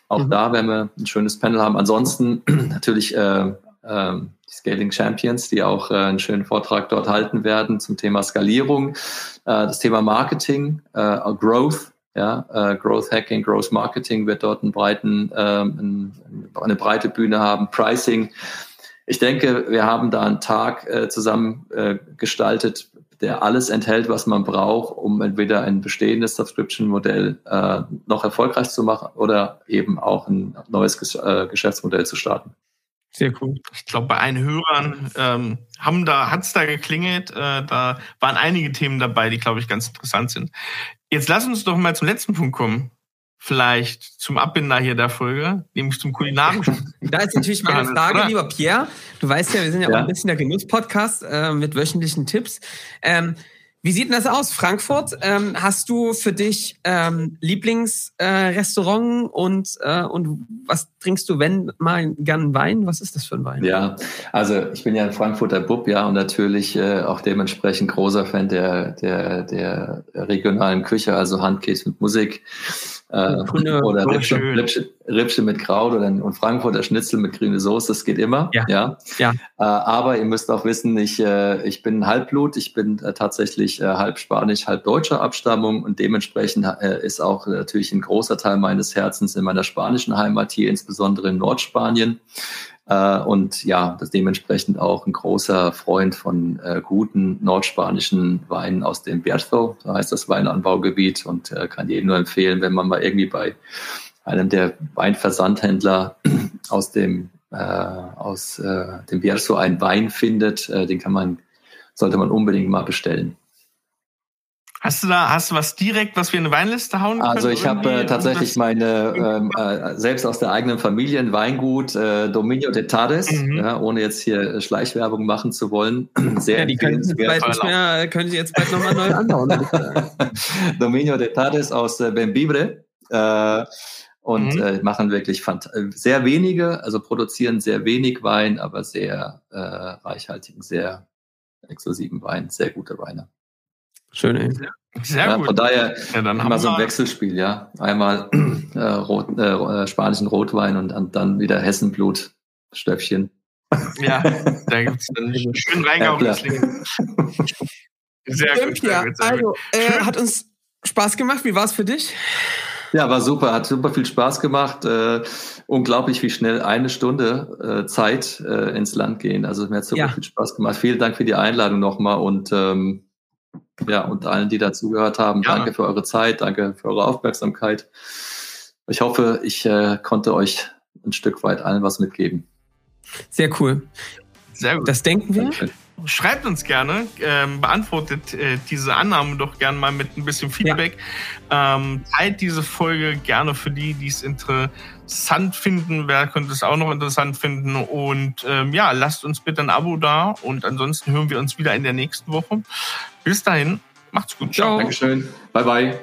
Auch mhm. da werden wir ein schönes Panel haben. Ansonsten *clears throat* natürlich äh, äh, die Scaling Champions, die auch äh, einen schönen Vortrag dort halten werden zum Thema Skalierung, äh, das Thema Marketing, äh, Growth, ja, äh, Growth Hacking, Growth Marketing wird dort einen breiten, ähm, eine breite Bühne haben, Pricing. Ich denke, wir haben da einen Tag äh, zusammen äh, gestaltet, der alles enthält, was man braucht, um entweder ein bestehendes Subscription-Modell äh, noch erfolgreich zu machen oder eben auch ein neues Ges äh, Geschäftsmodell zu starten. Sehr cool. Ich glaube, bei allen Hörern ähm, haben da, hat's da geklingelt. Äh, da waren einige Themen dabei, die, glaube ich, ganz interessant sind. Jetzt lass uns doch mal zum letzten Punkt kommen. Vielleicht zum Abbinder hier der Folge, nämlich zum kulinarischen. *laughs* Da ist natürlich meine Frage, lieber Pierre. Du weißt ja, wir sind ja, ja. auch ein bisschen der Genuss-Podcast äh, mit wöchentlichen Tipps. Ähm, wie sieht denn das aus, Frankfurt? Ähm, hast du für dich ähm, Lieblingsrestaurant äh, und, äh, und was trinkst du, wenn mal gern Wein? Was ist das für ein Wein? Ja, also ich bin ja ein Frankfurter Bub, ja, und natürlich äh, auch dementsprechend großer Fan der, der, der regionalen Küche, also Handkäse mit Musik. Äh, Kunde, *laughs* oder Rippchen, Rippchen, Rippchen, mit Kraut oder und Frankfurter Schnitzel mit grüne Soße, das geht immer. Ja. ja. ja. Äh, aber ihr müsst auch wissen, ich, äh, ich bin Halbblut, ich bin äh, tatsächlich äh, halb Spanisch, halb deutscher Abstammung und dementsprechend äh, ist auch natürlich ein großer Teil meines Herzens in meiner spanischen Heimat hier, insbesondere in Nordspanien. Äh, und ja, das dementsprechend auch ein großer Freund von äh, guten nordspanischen Weinen aus dem Bierzo, so heißt das Weinanbaugebiet und äh, kann jedem nur empfehlen, wenn man mal irgendwie bei einem der Weinversandhändler *clears throat* aus dem äh, aus äh, dem Bierzo einen Wein findet, äh, den kann man sollte man unbedingt mal bestellen. Hast du da, hast du was direkt, was wir in eine Weinliste hauen können? Also ich habe äh, tatsächlich meine, ähm, äh, selbst aus der eigenen Familie ein Weingut, äh, Dominio de Tades, mhm. ja, ohne jetzt hier Schleichwerbung machen zu wollen. *clears throat* Sehr ja, die können Sie, bald nicht mehr, können Sie jetzt bald nochmal neu anbauen. *laughs* Dominio de Tades aus äh, Bembibre. Äh, und mhm. äh, machen wirklich äh, sehr wenige, also produzieren sehr wenig Wein, aber sehr äh, reichhaltigen, sehr exklusiven Wein, sehr gute Weine. Schön, ey. Sehr ja, gut. Von daher ja, dann immer so ein Wechselspiel, ja. Einmal äh, Rot, äh, spanischen Rotwein und, dann wieder Hessenblut, Stöpfchen. Ja, *laughs* da gibt es dann schön reingehauen. Sehr gut. Ja, also, äh, hat uns Spaß gemacht. Wie war es für dich? Ja, war super, hat super viel Spaß gemacht. Äh, unglaublich, wie schnell eine Stunde äh, Zeit äh, ins Land gehen. Also mir hat super ja. viel Spaß gemacht. Vielen Dank für die Einladung nochmal und ähm, ja, und allen, die dazugehört haben, ja. danke für eure Zeit, danke für eure Aufmerksamkeit. Ich hoffe, ich äh, konnte euch ein Stück weit allen was mitgeben. Sehr cool. Sehr gut. Das denken wir. Dankeschön. Schreibt uns gerne, ähm, beantwortet äh, diese Annahmen doch gerne mal mit ein bisschen Feedback. Ja. Ähm, teilt diese Folge gerne für die, die es interessant finden. Wer könnte es auch noch interessant finden? Und ähm, ja, lasst uns bitte ein Abo da. Und ansonsten hören wir uns wieder in der nächsten Woche. Bis dahin, macht's gut. Ciao. Dankeschön. Bye, bye.